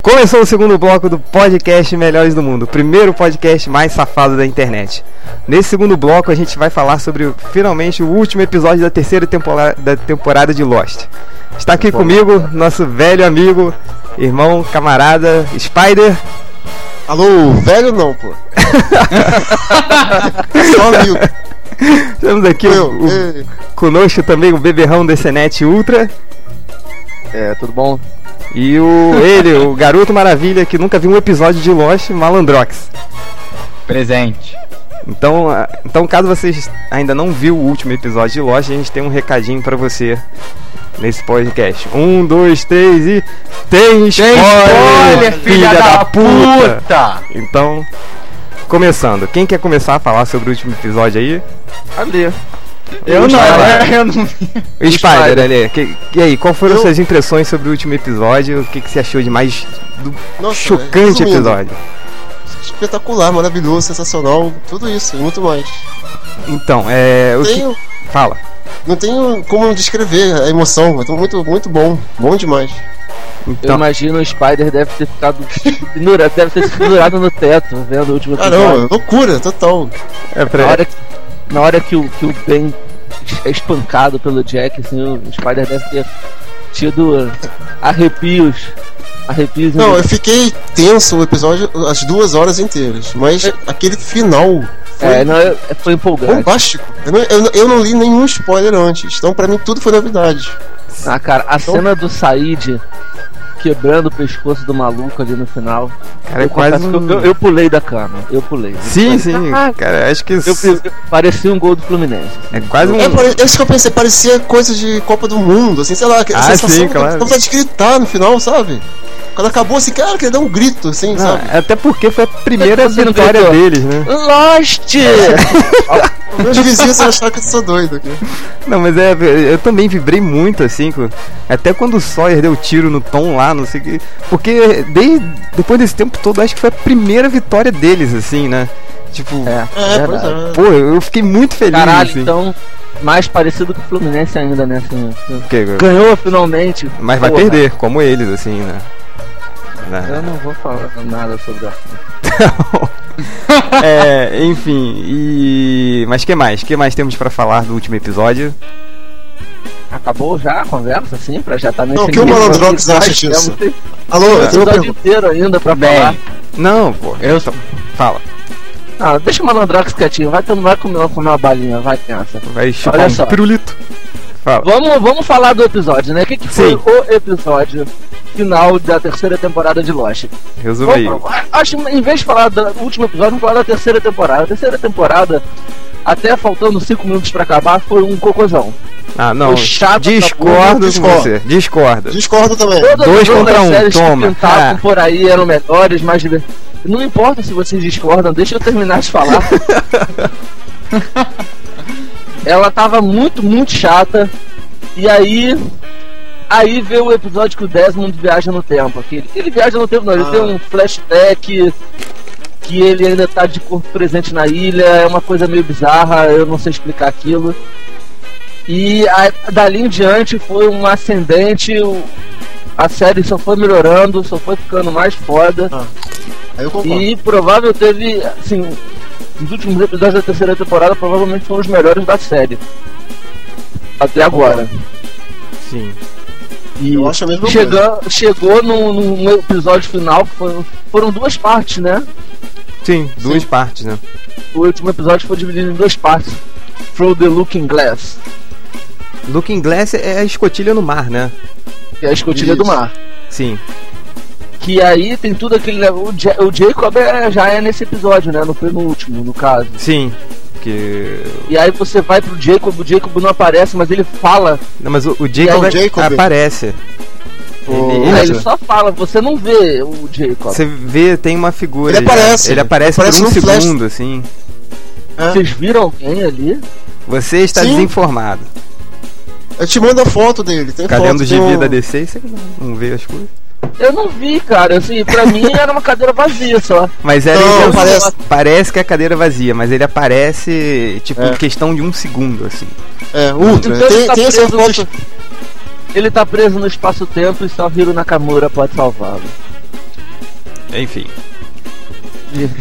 Começou o segundo bloco do podcast Melhores do Mundo, o primeiro podcast mais safado da internet. Nesse segundo bloco a gente vai falar sobre o- finalmente o último episódio da terceira temporada, da temporada de Lost. Está aqui comigo nosso velho amigo, irmão, camarada, Spider. Alô, velho não, pô. Só amigo. Temos aqui o, Eu, o- ei. conosco também o beberrão DCNet Ultra. É, tudo bom? E o ele, o garoto maravilha que nunca viu um episódio de Lost, Malandrox. Presente. Então, ah, então caso vocês ainda não viu o último episódio de Lost, a gente tem um recadinho pra você nesse podcast. Um, dois, três e tem spoiler, Olha, filha da puta! Então, começando. Quem quer começar a falar sobre o último episódio aí? Ali. Eu não, Spider. eu não. O Spider, ali. Que- E aí, qual foram Eu- suas impressões sobre o último episódio? O que, que você achou de mais do Nossa, chocante episódio? Espetacular, maravilhoso, sensacional, tudo isso e muito mais. Então, é. O que... Tenho, Fala. não tenho como descrever a emoção, é muito, muito bom, bom demais. Eu Então, imagino o Spider deve ter ficado pendurado, deve ter se pendurado no teto, vendo o último episódio. Caramba, loucura, total. é pra... hora que, na hora que o, que o Ben é espancado pelo Jack, assim, o Spider deve ter tido arrepios. Arrepios Não, eu fiquei tenso o episódio as duas horas inteiras, mas aquele final foi é, não, é- foi empolgante. bombástico. Eu não, eu, eu não li nenhum spoiler antes, então pra mim tudo foi novidade. Ah, cara, a cena do Said quebrando o pescoço do maluco ali no final. Cara, é eu, quase confesso que um... eu, eu- eu pulei da cama. Eu pulei. Sim, sim, Ah, cara, acho que Eu, isso eu- parecia um gol do Fluminense. é quase um. É, é isso que eu pensei, parecia coisa de Copa do Mundo, assim, sei lá, Ah, sensação sim, que claro. vontade de gritar no final, sabe? Quando acabou assim, cara, queria dar um grito, assim, Não, sabe? até porque foi a primeira vitória deles, né? Lost! Meus vizinhos iam achar que eu sou doido aqui. Não, mas é, eu também vibrei muito assim, até quando o Sawyer deu tiro no Tom lá, não sei o que. Porque desde, depois desse tempo todo, acho que foi a primeira vitória deles, assim, né? Tipo, É, É, pois verdade. é. pô, eu fiquei muito feliz. Caralho, assim. então, mais parecido com o Fluminense ainda, né? Assim, Porque- ganhou finalmente. mas vai Porra. perder, como eles, assim, né? Né? Eu não vou falar nada sobre a é, enfim, e. Mas que mais? que mais temos pra falar do último episódio? Acabou já a conversa, assim, pra já estar nesse Não, que o Malandrox acha disso? Alô, eu tenho uma episódio pergunta. inteiro ainda pra Bem. falar. Não, pô, Eu então, fala. Ah, deixa o Malandrox quietinho, vai, vai comer, comer uma balinha, vai pensa. Vai chupar Olha um só. pirulito. Fala. Vamos, vamos falar do episódio, né? O que, que foi o episódio final da terceira temporada de Lost? Resume aí. Acho que em vez de falar do último episódio, vamos falar da terceira temporada. A terceira temporada, até faltando 5 minutos pra acabar, foi um cocôzão. Ah, não. Foi chato Discordo com discordo. você. Discorda. Discordo também. Todas Dois contra um, séries toma. que tentavam Ah. por aí eram melhores, mais divertidas. Não importa se vocês discordam, deixa eu terminar de falar. Ela tava muito, muito chata. E aí. Aí veio o episódio que o Desmond viaja no tempo. Que ele, viaja no tempo, não, ele Ah. tem um flashback que ele ainda tá de corpo presente na ilha, é uma coisa meio bizarra, eu não sei explicar aquilo. E a- dali em diante foi um ascendente, o- a série só foi melhorando, só foi ficando mais foda. Concordo. E provável teve, assim, os últimos episódios da terceira temporada provavelmente foram os melhores da série. Até agora. Sim. E Eu acho a mesma chegou, chegou num, num episódio final que foi- foram duas partes, né? Sim, duas partes, né? O último episódio foi dividido em duas partes. Through the Looking Glass, Looking Glass é a escotilha no mar, né? é a escotilha Isso. do mar. Sim. Que aí tem tudo aquele. O, Ja- o Jacob é- já é nesse episódio, né? No penúltimo, no caso. Sim. Que. E aí você vai pro Jacob, o Jacob não aparece, mas ele fala. Não, mas o, o Jacob, aí, Jacob? aparece. Ele- ele- só fala, você não vê o Jacob. Você vê, tem uma figura. Ele já. aparece. Ele aparece, Aparece por um flash. segundo, assim. É. Vocês viram alguém ali? Você está Sim. desinformado. Eu te mando a foto dele. Tem Ficar foto, o tem gibi um- DC você não vê as coisas. Eu não vi, cara. Assim, pra mim era uma cadeira vazia só. Mas era Não, ele- parece- parece que é a cadeira vazia, mas ele aparece, tipo, É. em questão de um segundo, assim. É, ultra. Então ele tem tá tem espa- Ele tá preso no espaço-tempo e só Hiro Nakamura pode salvá-lo. Enfim.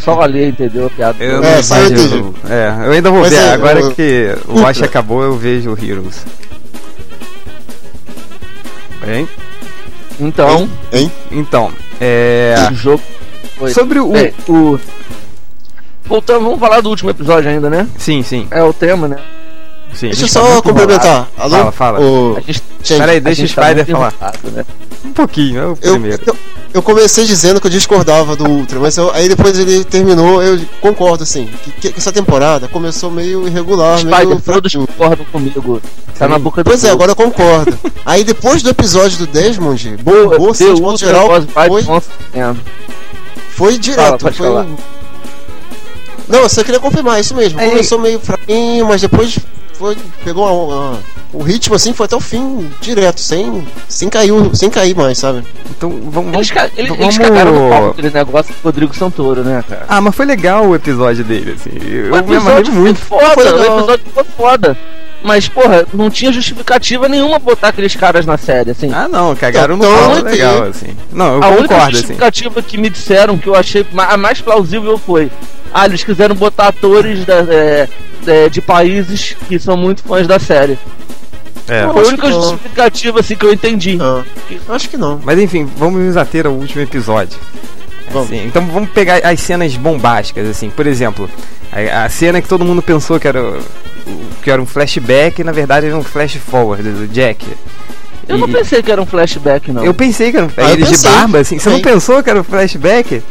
Só ali, entendeu? a Piada. Eu É, não só eu. É, eu ainda vou Mas ver. é, Agora eu- que o. Watch acabou, eu vejo o Heroes. Bem, Então, Hein? então, é. o jogo foi. Sobre o. Bem, o. Voltando, vamos falar do último episódio ainda, né? Sim, sim, É o tema, né? sim. Deixa eu tá só muito complementar. Alô? Fala, fala. O... A gente, Peraí, deixa o gente tá Spider muito falar. né? Um pouquinho, é o primeiro. eu, eu comecei dizendo que eu discordava do Ultra, mas eu- aí depois ele terminou, eu concordo, assim, que, que essa temporada começou meio irregular, Spider, meio todos fraquinho. concordam comigo. Tá Sim. na boca do Pois é, agora eu concordo. Aí depois do episódio do Desmond, bombou, assim, de modo Ultra geral, foi, foi direto. Fala, foi falar. um- Não, eu só queria confirmar, isso mesmo. Começou meio fraquinho, mas depois foi, pegou uma- uma- o ritmo assim, foi até o fim direto, sem, sem, cair, sem cair mais, sabe? Então vamos. Eles, ca- eles, vamos... eles cagaram no pau com aquele negócio do Rodrigo Santoro, né, cara? Ah, mas foi legal o episódio dele, assim. Eu o me amarrei episódio muito. foi foda, Foi o legal. episódio foi foda. Mas, porra, não tinha justificativa nenhuma botar aqueles caras na série, assim. Ah, não, cagaram no Então, pau ok. legal, assim. Não, eu a única concordo, assim. justificativa que me disseram que eu achei a mais plausível foi: ah, eles quiseram botar atores da- é, é, de países que são muito fãs da série. É. Foi a acho única que não. justificativa assim que eu entendi. Ah, acho que não. Mas enfim, vamos nos ater ao último episódio. Vamos. Assim, então vamos pegar as cenas bombásticas, assim. Por exemplo, a, a cena que todo mundo pensou que era, que era um flashback, na verdade era um flash forward do Jack. Eu não E- pensei que era um flashback, não. Eu pensei que era um Ah, eu ele de pensei, barba, assim. Você não pensou que era um flashback?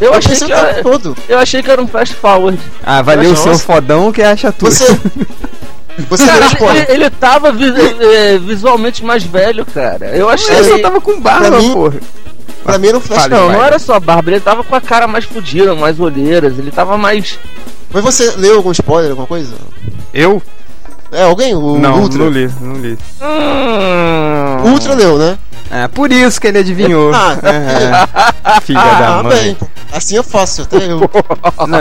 Eu Eu achei que era, todo. eu achei que era um flash forward. Ah, valeu o Nossa. seu fodão que acha tudo. Você. Você Cara, ele, spoiler. ele tava vi- eh, visualmente mais velho, cara. Eu achei. Ele só tava com barba, Pra mim- porra. Pra mim era um flash. Fale, Não, não era só barba, ele tava com a cara mais fodida, mais olheiras, ele tava mais. Mas você leu algum spoiler, alguma coisa? Eu? É, alguém? O não, Ultra? não li, não li. Hum... O Ultra leu, né? É, por isso que ele adivinhou. Ah, É, Filha da Ah, mãe. bem. Assim é fácil, até eu. Não,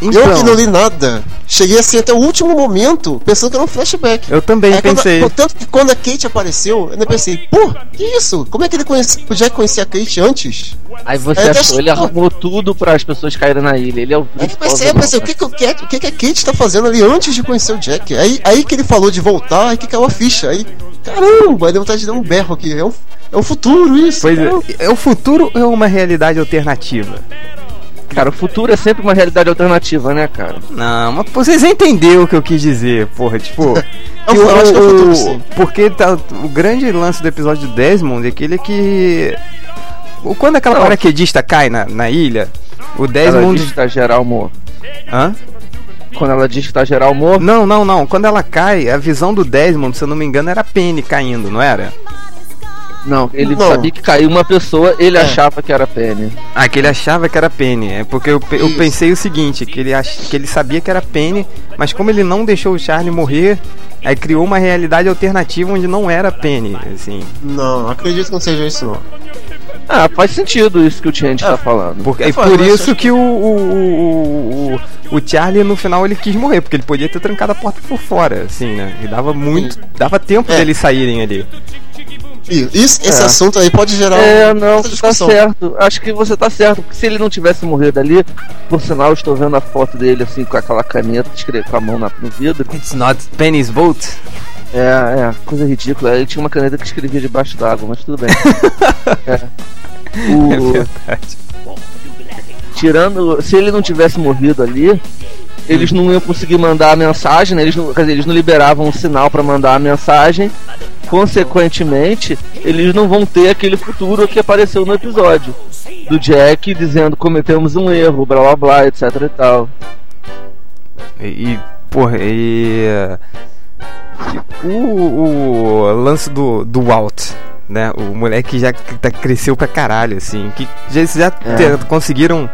Eu que não Então, li nada. Cheguei assim até o último momento, pensando que era um flashback. eu também Aí, quando- pensei. tanto que quando a Kate apareceu, eu ainda pensei, pô, que isso? Como é que ele conhece, o Jack conhecia a Kate antes? Aí você Aí achou, ele arrumou tudo para as pessoas caírem na ilha. Ele é o Aí eu pensei, eu pensei, o que, que, o que, que a Kate tá fazendo ali antes de conhecer o Jack? Aí, aí que ele falou de voltar, aí que caiu a ficha. Aí, caramba, deu vontade de dar um berro aqui. É o, é o futuro isso. Pois é, é o futuro ou é uma realidade alternativa? Cara, o futuro é sempre uma realidade alternativa, né, cara? Não, mas vocês entenderam o que eu quis dizer, porra, tipo. É que eu acho que é o futuro, sim. Porque tá, o grande lance do episódio de Desmond é aquele que. o- Quando aquela paraquedista cai na, na ilha, o Desmond. diz que tá geral morto. Hã? Quando ela diz que tá geral morto, Não, não, não. Quando ela cai, a visão do Desmond, se eu não me engano, era a Penny caindo, não era? não, ele Não. sabia que caiu uma pessoa, ele É. achava que era Penny. Ah, que ele achava que era Penny. É porque eu, eu Isso. pensei o seguinte, que ele, ach, que ele sabia que era Penny, mas como ele não deixou o Charlie morrer, aí criou uma realidade alternativa onde não era Penny, assim. Não, acredito que não seja isso não. Ah, faz sentido isso que o Change tá falando. Porque, e falo, por mas isso que o, o, o, o, o Charlie no final ele quis morrer, porque ele podia ter trancado a porta por fora, assim, né? E dava muito. Dava tempo É. deles saírem ali. Isso, esse É. assunto aí pode gerar É, não, você tá certo. Acho que você tá certo, porque se ele não tivesse morrido ali, por sinal, eu estou vendo a foto dele assim com aquela caneta, escreve com a mão na- no vidro. It's not Penny's boat. É, é, coisa ridícula. Ele tinha uma caneta que escrevia debaixo d'água, mas tudo bem. É. É O, verdade. tirando. Se ele não tivesse morrido ali, eles não iam conseguir mandar a mensagem, né? Eles não, dizer, eles não liberavam um sinal para mandar a mensagem. Consequentemente, eles não vão ter aquele futuro que apareceu no episódio do Jack dizendo cometemos um erro, blá blá blá, etc e tal. E, e, porra, e. e O, o lance do, do Walt, né? O moleque já tá- cresceu pra caralho, assim. Que já, já É. conseguiram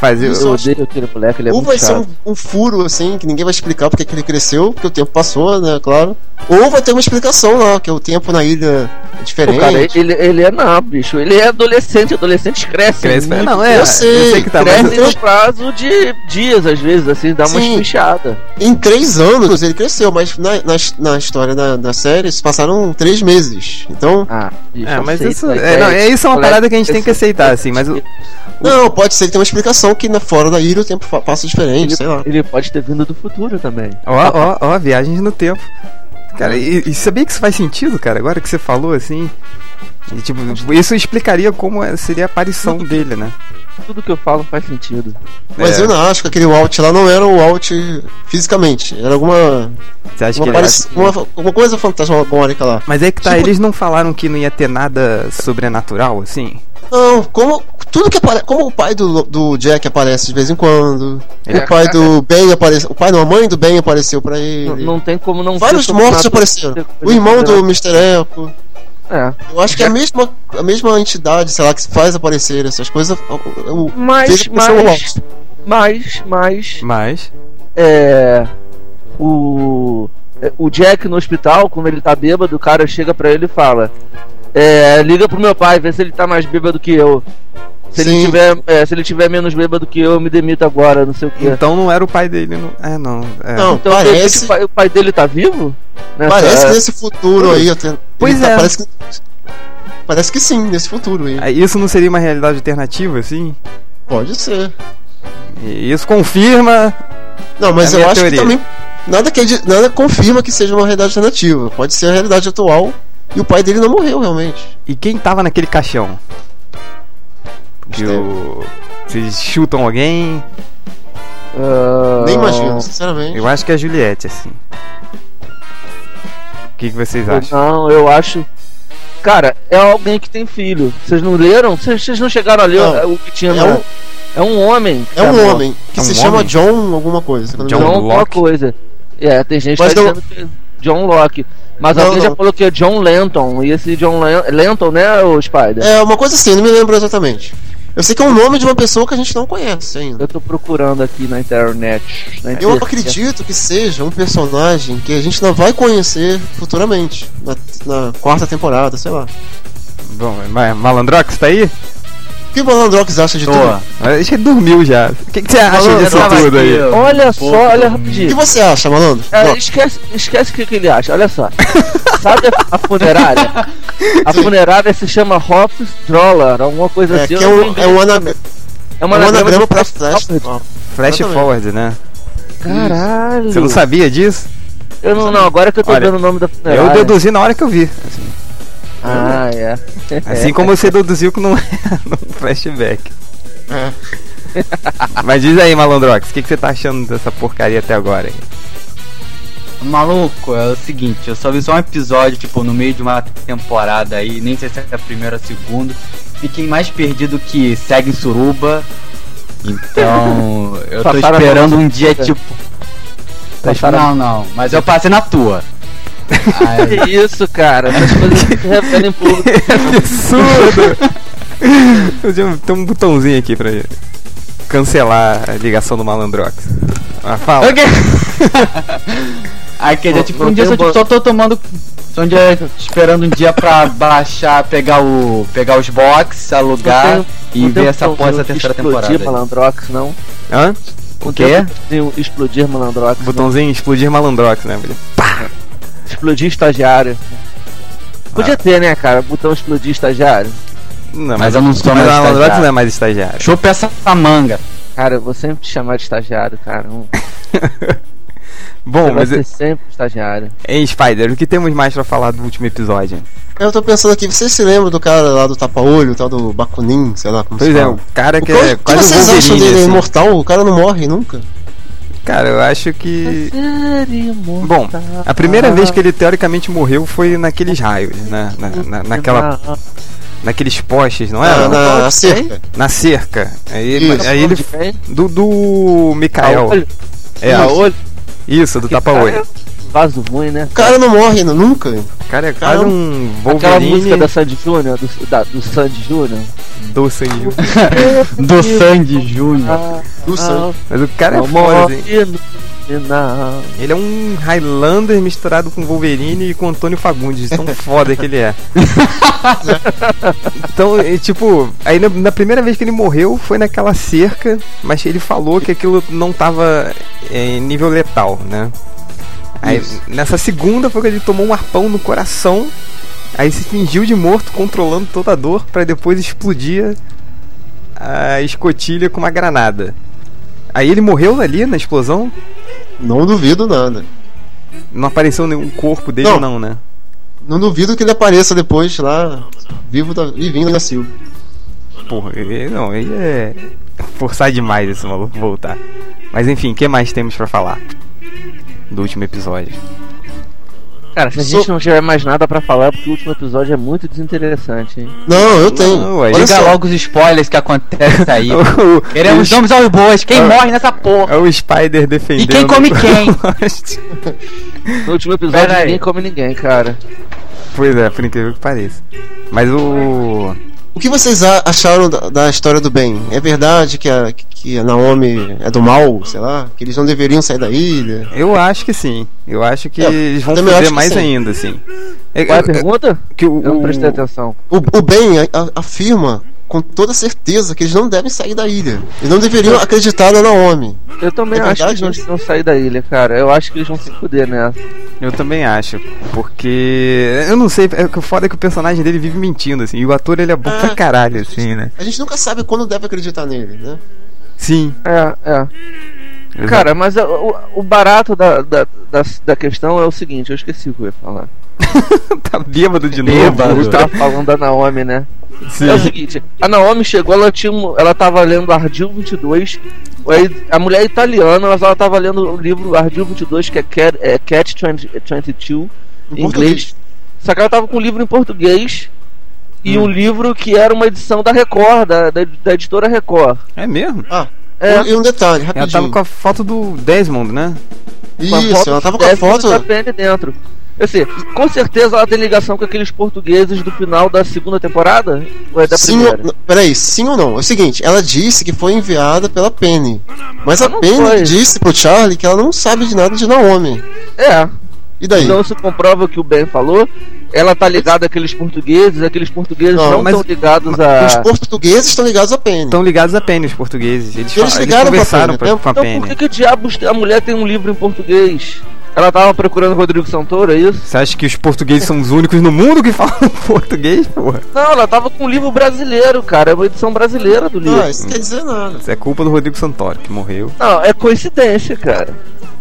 fazer. Isso Eu eu odeio aquele moleque, ele é ou muito vai ser chato. um, um furo, assim, que ninguém vai explicar porque que ele cresceu, porque o tempo passou, né, claro. Ou vai ter uma explicação lá, que o tempo na ilha é Pô, diferente. cara, ele, ele é não, bicho. Ele é adolescente, adolescentes crescem. Cresce, muito, não, é, eu sei, que tá, mas crescem no prazo de dias, às vezes, assim, dá uma espichada. Em três anos ele cresceu, mas na, na, na história da, da série se passaram três meses. Então, Ah, bicho, É, mas aceita isso é, não, é isso é uma parada que a gente tem que aceitar, assim, mas o, não, pode ser que tenha uma explicação que na, fora da ilha o tempo passa diferente, Ele, sei lá. ele pode ter vindo do futuro também. Ó, ó, ó, viagens no tempo. Cara, e, e sabia que isso faz sentido, cara? Agora que você falou assim. E, tipo, isso explicaria como é- seria a aparição dele, né? Tudo que eu falo faz sentido. Mas É. eu não acho que aquele Walt lá não era o Walt fisicamente. Era alguma, Você acha uma, que ele aparição- uma, alguma coisa fantasmagórica lá. Mas é que tá, Tipo- eles não falaram que não ia ter nada sobrenatural, assim? Não, como tudo que apare... como o pai do, do Jack aparece de vez em quando, É. o pai do Ben apareceu, o pai não, a mãe do Ben apareceu pra ele. N- Não tem como não Vários ser mortos apareceram. O irmão do Mr. Echo. É. Eu acho que é a mesma, a mesma entidade, sei lá, que faz aparecer essas coisas. o- Mas, mas, mas, mas, Mas. é. O. O Jack no hospital, quando ele tá bêbado, o cara chega pra ele e fala: é, Liga pro meu pai, vê se ele tá mais bêbado que eu. Se ele, tiver, é, se ele tiver menos bêbado que eu, eu me demito agora, não sei o quê. Então não era o pai dele, não. É, não. É. Não, Então que parece, o pai, o pai dele tá vivo? Nessa- parece que nesse futuro aí. até- ele Pois tá- é. Parece que, parece que sim, nesse futuro aí. Aí Isso não seria uma realidade alternativa, assim? Pode ser. E isso confirma. Não, mas É a eu minha acho teoria. que também. Nada, que, nada confirma que seja uma realidade alternativa. Pode ser a realidade atual e o pai dele não morreu realmente. E quem tava naquele caixão? Que o. Vocês chutam alguém? Ah, Nem imagino, sinceramente. Eu acho que é a Juliette, assim. O que, que vocês acham? Não, eu acho. Cara, é alguém que tem filho. Vocês não leram? Vocês não chegaram a ler Não. o que tinha É um- É um homem. que É tá um morto. homem que É um se chama homem? John alguma coisa. John alguma coisa. É, tem gente que Mas tá não- dizendo que é John Locke. Mas Não, alguém já não. falou que é John Lenton. E esse John Len- Lenton, né, o Spider? É uma coisa assim, não me lembro exatamente. Eu sei que é um nome de uma pessoa que a gente não conhece ainda. Eu tô procurando aqui na internet. na Eu internet. acredito que seja um personagem que a gente não vai conhecer futuramente. Na, na quarta temporada, sei lá. Bom, mas Malandrox tá aí? O que o Malandrox acha de Tô. tudo? Acho que ele dormiu já. O que, que você acha Malandro, disso eu tudo aí? Olha só, olha dormi. O que rapidinho. você acha, Malandro? É, esquece, esquece o que, que ele acha, olha só. Sabe a funerária? A funerária se chama Hofstroller, alguma coisa é, assim. que eu é não um, é um, direito ana, também. é é um uma anagrama anagrama de pra Flash Flash. Forward. Flash Exatamente. forward, né? Caralho. Você não sabia disso? Eu não, não, agora que eu tô Olha, vendo o nome da Eu funerária. deduzi na hora que eu vi. assim. Ah, é. Assim como você deduziu que não é no flashback. É. Mas diz aí, Malandrox, o que, que você tá achando dessa porcaria até agora? aí? Maluco, é o seguinte, eu só vi só um episódio, tipo, no meio de uma temporada aí, nem sei se é a primeira ou a segunda. Fiquei mais perdido que segue em suruba. Então, eu tô Passaram esperando um dia, tipo. Passaram- Não, não, mas eu passei na tua. Aí, Que isso, cara? Essas coisas se revelam em público. Absurdo! Tem um botãozinho aqui pra cancelar a ligação do Malandrox. Ah, fala. Ok. Aí quer dizer, tipo, Não um dia eu bo- só tô tomando. Só um dia esperando um dia pra baixar, pegar o. pegar os box, alugar Não e Não ver essa porra dessa terceira explodir temporada. aí. Malandrox, não. Hã? Não quê? explodir Malandrox. não. Botãozinho explodir Malandrox, né? Explodir estagiário. Podia ter, né, cara? Botão explodir estagiário. Não, Mas eu não sou mas mais o Malandrox estagiário. não é mais estagiário. Chupa essa manga. Cara, eu vou sempre te chamar de estagiário, cara. Bom, Você vai mas ser sempre estagiário. em Spider, o que temos mais pra falar do último episódio? Eu tô pensando aqui, vocês se lembram do cara lá do tapa-olho, tal do Bakunin, sei lá como Pois se é, fala? o cara que O é o que quase vocês acham dele? É assim. imortal? O cara não morre nunca. Cara, eu acho que. Bom, a primeira vez que ele teoricamente morreu foi naqueles raios, né? Na, na- naquela, naqueles postes, não era? na, na Quem? cerca. Na cerca. Aí, aí ele. Do, do Mikael. É, olho? Isso, do tapa-olho. Vaso ruim, né? O cara não morre nu- nunca. O cara é Cara, quase um Aquela música Wolverine da Sandy Júnior, do, da, do Sandy Júnior. Do Sanji. Do Sandy Júnior. Do sangue. Mas o cara é Não foda, morre Ele é um Highlander misturado com Wolverine e com Antônio Fagundes. Tão foda que ele é. então, é, tipo, aí na, na primeira vez que ele morreu foi naquela cerca, mas ele falou que aquilo não tava é, em nível letal, né? Aí Isso. nessa segunda foi que ele tomou um arpão no coração, aí se fingiu de morto, controlando toda a dor, pra depois explodir a escotilha com uma granada. Aí ele morreu ali na explosão? Não duvido nada. Não apareceu nenhum corpo dele, Não. não, né? Não duvido que ele apareça depois lá, vivo da, vivinho da Silva. Porra, ele, não, ele é forçar demais esse maluco voltar. Mas enfim, o que mais temos pra falar do último episódio? Cara, se a gente não tiver mais nada pra falar, é porque o último episódio é muito desinteressante, hein? Não, eu tenho. Não, ué, Olha Diga só. logo os spoilers que acontece aí. o, Queremos nomes aos bois. Quem Ah. morre nessa porra? é o Spider defendendo. E quem come quem? No último episódio ninguém come ninguém, cara. pois é, por incrível que pareça. Mas o. O que vocês acharam da, da história do bem? É verdade que a, que a Naomi é do mal, sei lá? Que eles não deveriam sair da ilha? Eu acho que sim. Eu acho que É, eles vão fazer mais sim. ainda, assim. É, Qual é a pergunta? que o, Eu não prestei atenção. O, o a- afirma com toda certeza que eles não devem sair da ilha. Eles não deveriam acreditar na Naomi. Eu também É acho que eles não deviam sair da ilha, cara. Eu acho que eles vão se fuder nessa. Eu também acho. Porque. Eu não sei, é que o foda é que o personagem dele vive mentindo, assim. E o ator ele é bom pra Ah. caralho, assim, né? A gente nunca sabe quando deve acreditar nele, né? Sim. É, é. Cara, mas o, o- o barato da, da, da, da questão é o seguinte, eu esqueci o que eu ia falar. tá bêbado de novo. Bêbado. Eu tava falando da Naomi, né? Sim. É o seguinte, a Naomi chegou, ela tinha ela tava lendo Ardil 22, aí a mulher é italiana, mas ela tava lendo o livro Ardil 22, que é Cat, é Cat 20, 22, Em em inglês. Só que ela tava com um livro em português e Hum. um livro que era uma edição da Record, da, da, da editora Record. É mesmo? Ah, É, e um detalhe, Ela rapidinho. tava com a foto do Desmond, né? com a Isso, ela tava com a foto. da PN dentro. Assim, com certeza ela tem ligação com aqueles portugueses do final da segunda temporada? Ou é da Sim primeira? ou, não, peraí, sim ou não? É o seguinte, ela disse que foi enviada pela Penny. Mas a Não Penny foi. disse pro Charlie que ela não sabe de nada de Naomi. É, E daí? Então isso comprova o que o Ben falou. Ela tá ligada àqueles portugueses, aqueles portugueses Não, estão ligados Os a. portugueses estão ligados a Penny. Estão ligados a Penny, os portugueses. Eles, Eles fa- eles ligaram pra conversaram Penny, pra, com a Então Penny. por que, que diabos a mulher tem um livro em português? Ela tava procurando Rodrigo Santoro, é isso? Você acha que os portugueses são os únicos no mundo que falam português, porra? Não, ela tava com um livro brasileiro, cara. É uma edição brasileira do livro. Ah, isso quer dizer nada. Isso é culpa do Rodrigo Santoro, que morreu. Não, é coincidência, cara.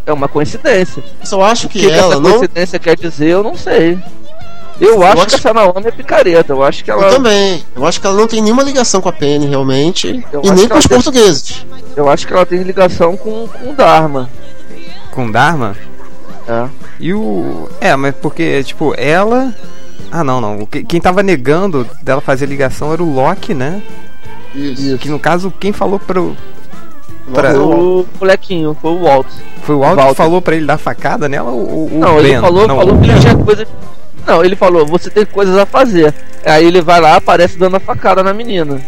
É uma coincidência. Eu só acho O que, que, que ela essa não. coincidência quer dizer, eu não sei. Eu, acho, acho- que essa Naomi é picareta. Eu acho que ela. Eu também. Eu acho que ela não tem nenhuma ligação com a Penny, realmente. Eu e nem com os tem- portugueses. Eu acho que ela tem ligação com, com o Dharma. Com Dharma? É. E o. É, mas porque, tipo, ela. Ah, não, não. Quem tava negando dela fazer ligação era o Loki, né? Isso. Que no caso, quem falou pro. pra- Foi o molequinho, foi o Walt. Foi o Aldo que falou pra ele dar facada nela ou o Não, Ben? ele falou, Não, falou o que ele tinha coisa. Não, ele falou, você tem coisas a fazer. Aí ele vai lá, aparece dando a facada na menina.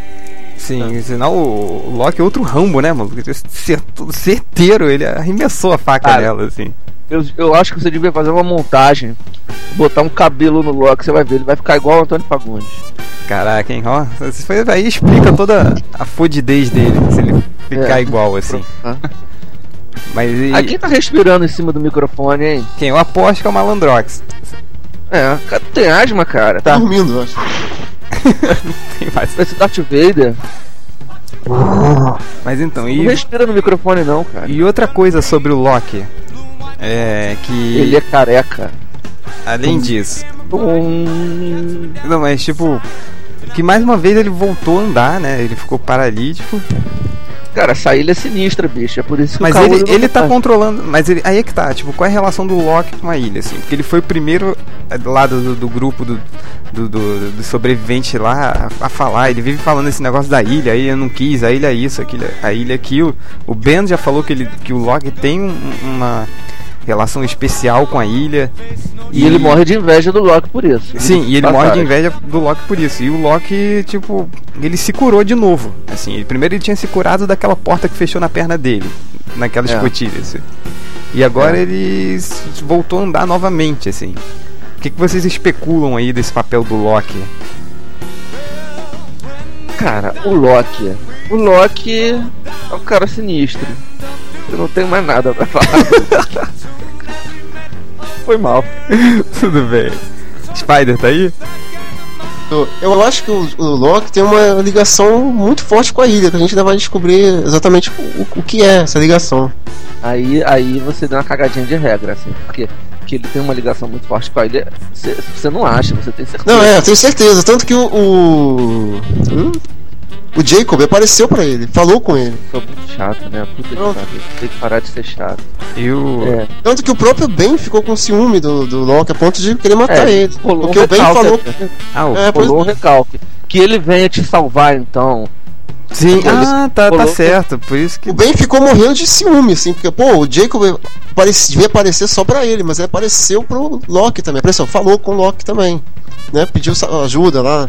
Sim, senão o Loki é outro Rambo, né, mano? Certeiro, ele arremessou a faca Cara. nela, assim. Eu, eu acho que você devia fazer uma montagem, botar um cabelo no Loki, você vai ver, ele vai ficar igual o Antônio Fagundes. Caraca, hein? Ó, se for- aí explica toda a fodidez dele, se ele ficar É. igual, assim. Ah. Mas e, Ah, quem tá respirando em cima do microfone, hein? quem? Eu aposto que é o Malandrox. É, cara, tem asma, cara. Tá dormindo, eu acho. Tem mais. Vai ser Darth Vader. Mas então, Não e, respira no microfone, não, cara. e outra coisa sobre o Loki. É que. Ele é careca. Além disso. Hum, Não, mas tipo. Que mais uma vez ele voltou a andar, né? Ele ficou paralítico. Cara, essa ilha é sinistra, bicho. É por isso que Mas ele, ele tá faz. controlando. Mas ele, aí é que tá, tipo, qual é a relação do Loki com a ilha, assim? Porque ele foi o primeiro eh, lá do, do grupo do, do, do, do sobrevivente lá a, a falar. Ele vive falando esse negócio da ilha, a ilha não quis, a ilha é isso, aquilo, a ilha é aquilo. O Ben já falou que, ele, que o Loki tem um- uma. Relação especial com a ilha. E ele morre de inveja do Loki por isso. Sim, e ele morre de inveja do Loki por isso. E o Loki, tipo, ele se curou de novo. Assim, ele- primeiro ele tinha se curado daquela porta que fechou na perna dele, naquela É. escotilha. assim. E agora É. ele voltou a andar novamente, assim. O que, que vocês especulam aí desse papel do Loki? Cara, o Loki. O Loki é um cara sinistro. Eu não tenho mais nada pra falar. Foi mal. Tudo bem. Spider, tá aí? Eu, acho que o, o Loki tem uma ligação muito forte com a ilha, que a gente ainda vai descobrir exatamente o, o que é essa ligação. Aí, aí você deu uma cagadinha de regra, assim, porque que ele tem uma ligação muito forte com a ilha. Você, você não acha, você tem certeza. Não, é, eu tenho certeza. Tanto que o. O, hum? O Jacob apareceu pra ele, falou com ele. Foi muito chato, né? Puta que Pronto. pariu. Tem que parar de ser chato. E o. É. Tanto que o próprio Ben ficou com ciúme do, do Loki a ponto de querer matar É, ele. Porque um o Ben recalque falou. Ah, o- É, pois- um recalque. Que ele venha te salvar, então. Sim, Ele ah, tá, tá certo. Por isso que. O Ben ficou morrendo de ciúme, assim, porque, pô, o Jacob parece, devia aparecer só pra ele, mas ele apareceu pro Loki também. Apareceu, falou com o Loki também. Né? Pediu ajuda lá.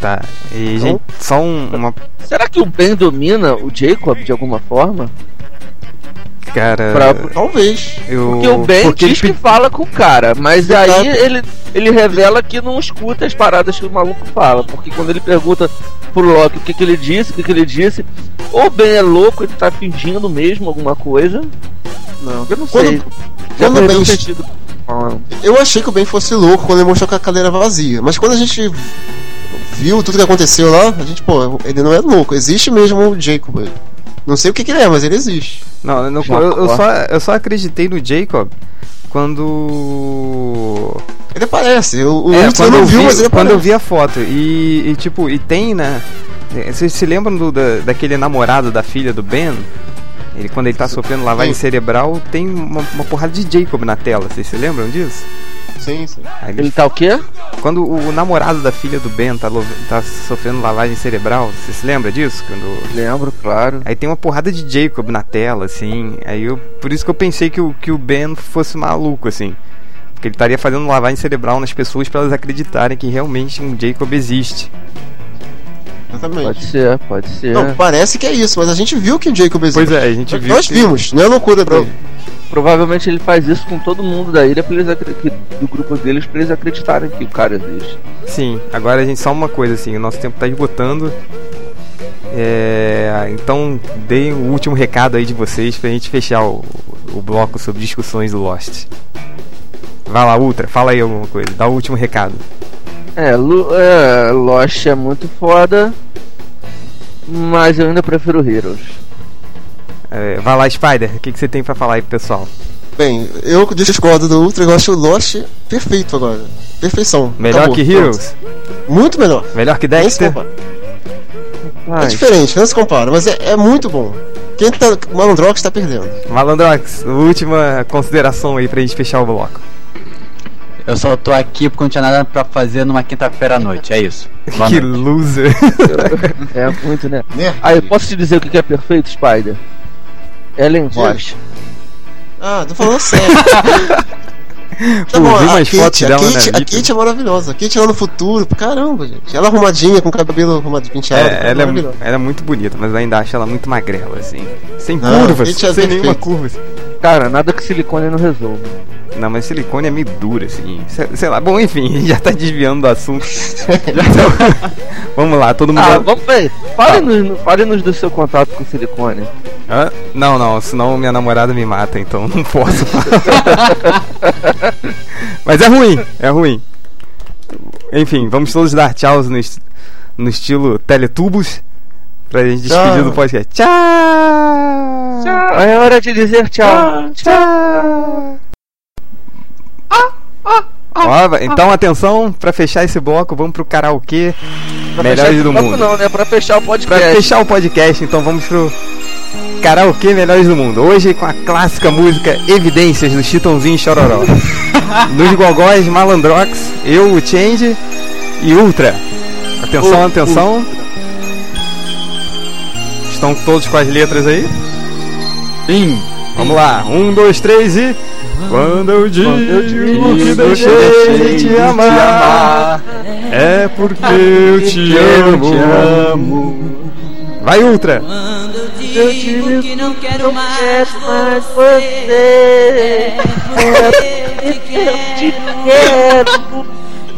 Tá. E, Então- gente, só um- uma. Será que o Ben domina o Jacob de alguma forma? Cara. Pra- Talvez. eu, Porque o Ben porque diz ele que fala com o cara, mas Exato. aí ele, ele revela que não escuta as paradas que o maluco fala. Porque quando ele pergunta pro Loki o que, que ele disse, o que, que ele disse, ou o Ben é louco, ele tá fingindo mesmo alguma coisa. Não, eu não Quando- sei. Quando o Ben- sentido. Eu achei que o Ben fosse louco quando ele mostrou com a cadeira vazia. Mas quando a gente viu tudo que aconteceu lá, a gente, pô, ele não é louco. Existe mesmo o Jacob. Não sei o que, que ele é, mas ele existe. Não, eu, não- eu, eu só, eu só acreditei no Jacob quando. Ele aparece. O, o É, quando não eu viu, vi, mas ele quando eu aparece. vi a foto. E, e, tipo, e tem, né? Vocês se lembram do, da, daquele namorado da filha do Ben? Ele, quando ele tá sofrendo lavagem Sim. cerebral, tem uma, uma porrada de Jacob na tela. Vocês se lembram disso? Sim, sim. Aí Ele ele- tá o quê? quando o namorado da filha do Ben tá, lo- tá sofrendo lavagem cerebral, você se lembra disso? Quando Lembro, claro. Aí tem uma porrada de Jacob na tela, assim. Aí eu. Por isso que eu pensei que o, que o Ben fosse maluco, assim. Porque ele estaria fazendo lavagem cerebral nas pessoas para elas acreditarem que realmente um Jacob existe. Exatamente. Pode ser, pode ser. Não, parece que é isso, mas a gente viu que o Jacob existe. Pois é, a gente viu. Nós que- vimos, não é loucura Pro- dele. Provavelmente ele faz isso com todo mundo da ilha, eles do grupo deles, pra eles acreditarem que o cara existe. Sim, agora a gente só uma coisa assim, o nosso tempo tá esgotando. É, então deem o último recado aí de vocês pra gente fechar o, o bloco sobre discussões do Lost. Vai lá, Ultra, fala aí alguma coisa, dá o último recado. É, Lu, é, Lost é muito foda, mas eu ainda prefiro Heroes. É, vai lá, Spider, o que, que você tem pra falar aí pro pessoal? Bem, eu discordo do Ultra, eu acho o Lost perfeito agora. Perfeição. Melhor Acabou, que pronto. Heroes? Muito melhor. Melhor que Dexter? É Ai, diferente, não se compara, mas é, é muito bom. Quem tá. Malandrox tá perdendo. Malandrox, última consideração aí pra gente fechar o bloco. Eu só tô aqui porque não tinha nada pra fazer numa quinta-feira à noite, é isso. Boa que noite. loser. é muito, né? Né? Aí, posso te dizer o que é perfeito, Spider? Ellen. Rocha. Ah, tô falando sério. Pô, vi a umas fotos Kate, a dela na Kate, a. Kate é maravilhosa. A Kate lá no futuro, caramba, gente. Ela arrumadinha, com o cabelo arrumado, penteado. É, ela, é, ela é muito bonita, mas ainda acho ela muito magrela, assim. Sem Não, curvas, é sem nenhuma perfeito. curva. assim. Cara, nada que silicone não resolve. Não, mas silicone é meio duro, assim. Sei, lá, bom, enfim, a gente já tá desviando do assunto. Então, vamos lá, todo mundo. Ah, vamos ver. Fale-nos fale do seu contato com silicone. Hã? Não, não, senão minha namorada me mata, então não posso. Mas é ruim, é ruim. Enfim, vamos todos dar tchau no, est- no estilo Teletubos pra gente despedir Tchau. do podcast. Tchau! Tchau. É hora de dizer tchau. Tchau! Ó, vai- então atenção, pra fechar esse bloco, vamos pro karaokê Pra Melhores do bloco Mundo. Não, né? Pra fechar o Pra podcast. fechar o podcast, então vamos pro Karaokê Melhores do Mundo. Hoje com a clássica música Evidências do Chitãozinho e Chororó. Nos Gogóis, Malandrox, eu, o Change e Ultra. Atenção, atenção. Estão todos com as letras aí? Sim. Vamos lá, um, dois, três e. Quando eu digo, que digo deixei que de te amar, é porque eu te amo. Vai, Ultra! Quando eu digo que não quero mais você, é porque eu te quero.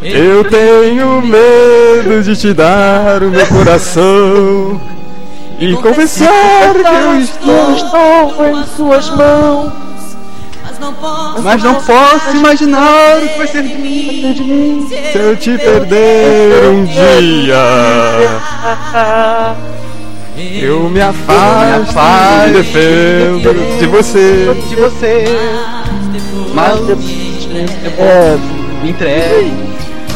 Eu tenho medo de te dar o meu coração e confessar que eu estou. estou em suas mãos, mas não posso, Mas não posso imaginar o que vai ser de mim. Se eu te perder um dia, eu me afasto e defendo de você. De você. Mas É, me entregue.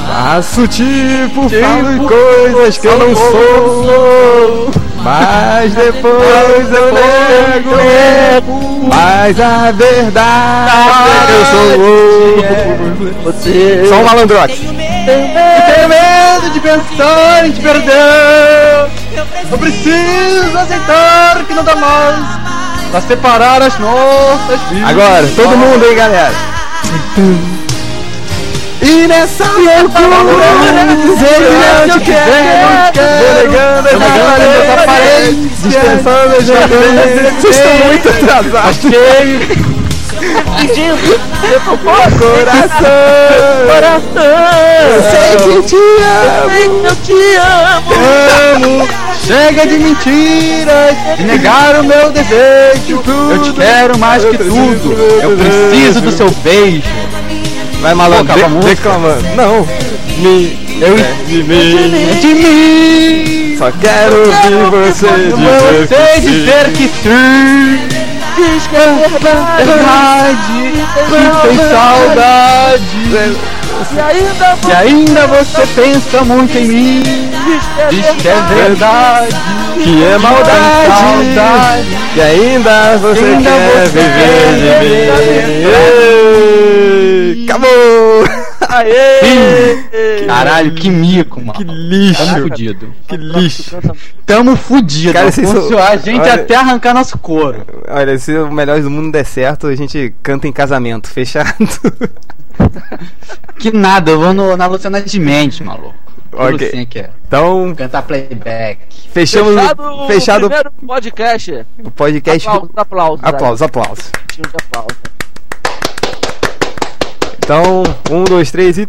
Faço tipo, falo coisas que eu não sou. Mas depois eu nego. Mas a verdade eu sou você. Só um malandrote. Tenho medo de em te perder. Eu preciso aceitar que não dá mais pra separar as nossas vidas. Agora, todo mundo aí, galera. E nessa loucura, dizer que eu te quero, delegando essa parede, dispensando as janelas. Vocês estão muito atrasados. Coração, coração, eu sei que te amo, Eu te amo. amo. Chega de mentiras, de negar o meu desejo. Eu te quero mais que tudo. Eu preciso do seu beijo. Vai malandro, de- música. declamando. Não, me, eu de mim. De mim. Só quero ouvir você dizer Você dizer que sim. Diz que é verdade. Que tem saudade. E ainda você pensa muito em mim. Diz que é verdade. Que é maldade, Saudade. e ainda você Ainda quer você viver de mim. Acabou! Sim. Caralho, que mico, mano. Que lixo! Tamo fudido. Que lixo! Tamo fudido. Cara, Funcionou a gente olha- até arrancar nosso couro. Olha, se o Melhores do Mundo der certo, a gente canta em casamento, fechado. Que nada, eu vou no- na Luciana de Mendes, maluco. Ok. Que é. Então, Cantar playback. fechamos Fechado, fechado, o primeiro podcast. o podcast. Aplausos, aplausos. Aplausos, aplausos. Aí, de aplausos. Então, um, dois, três e.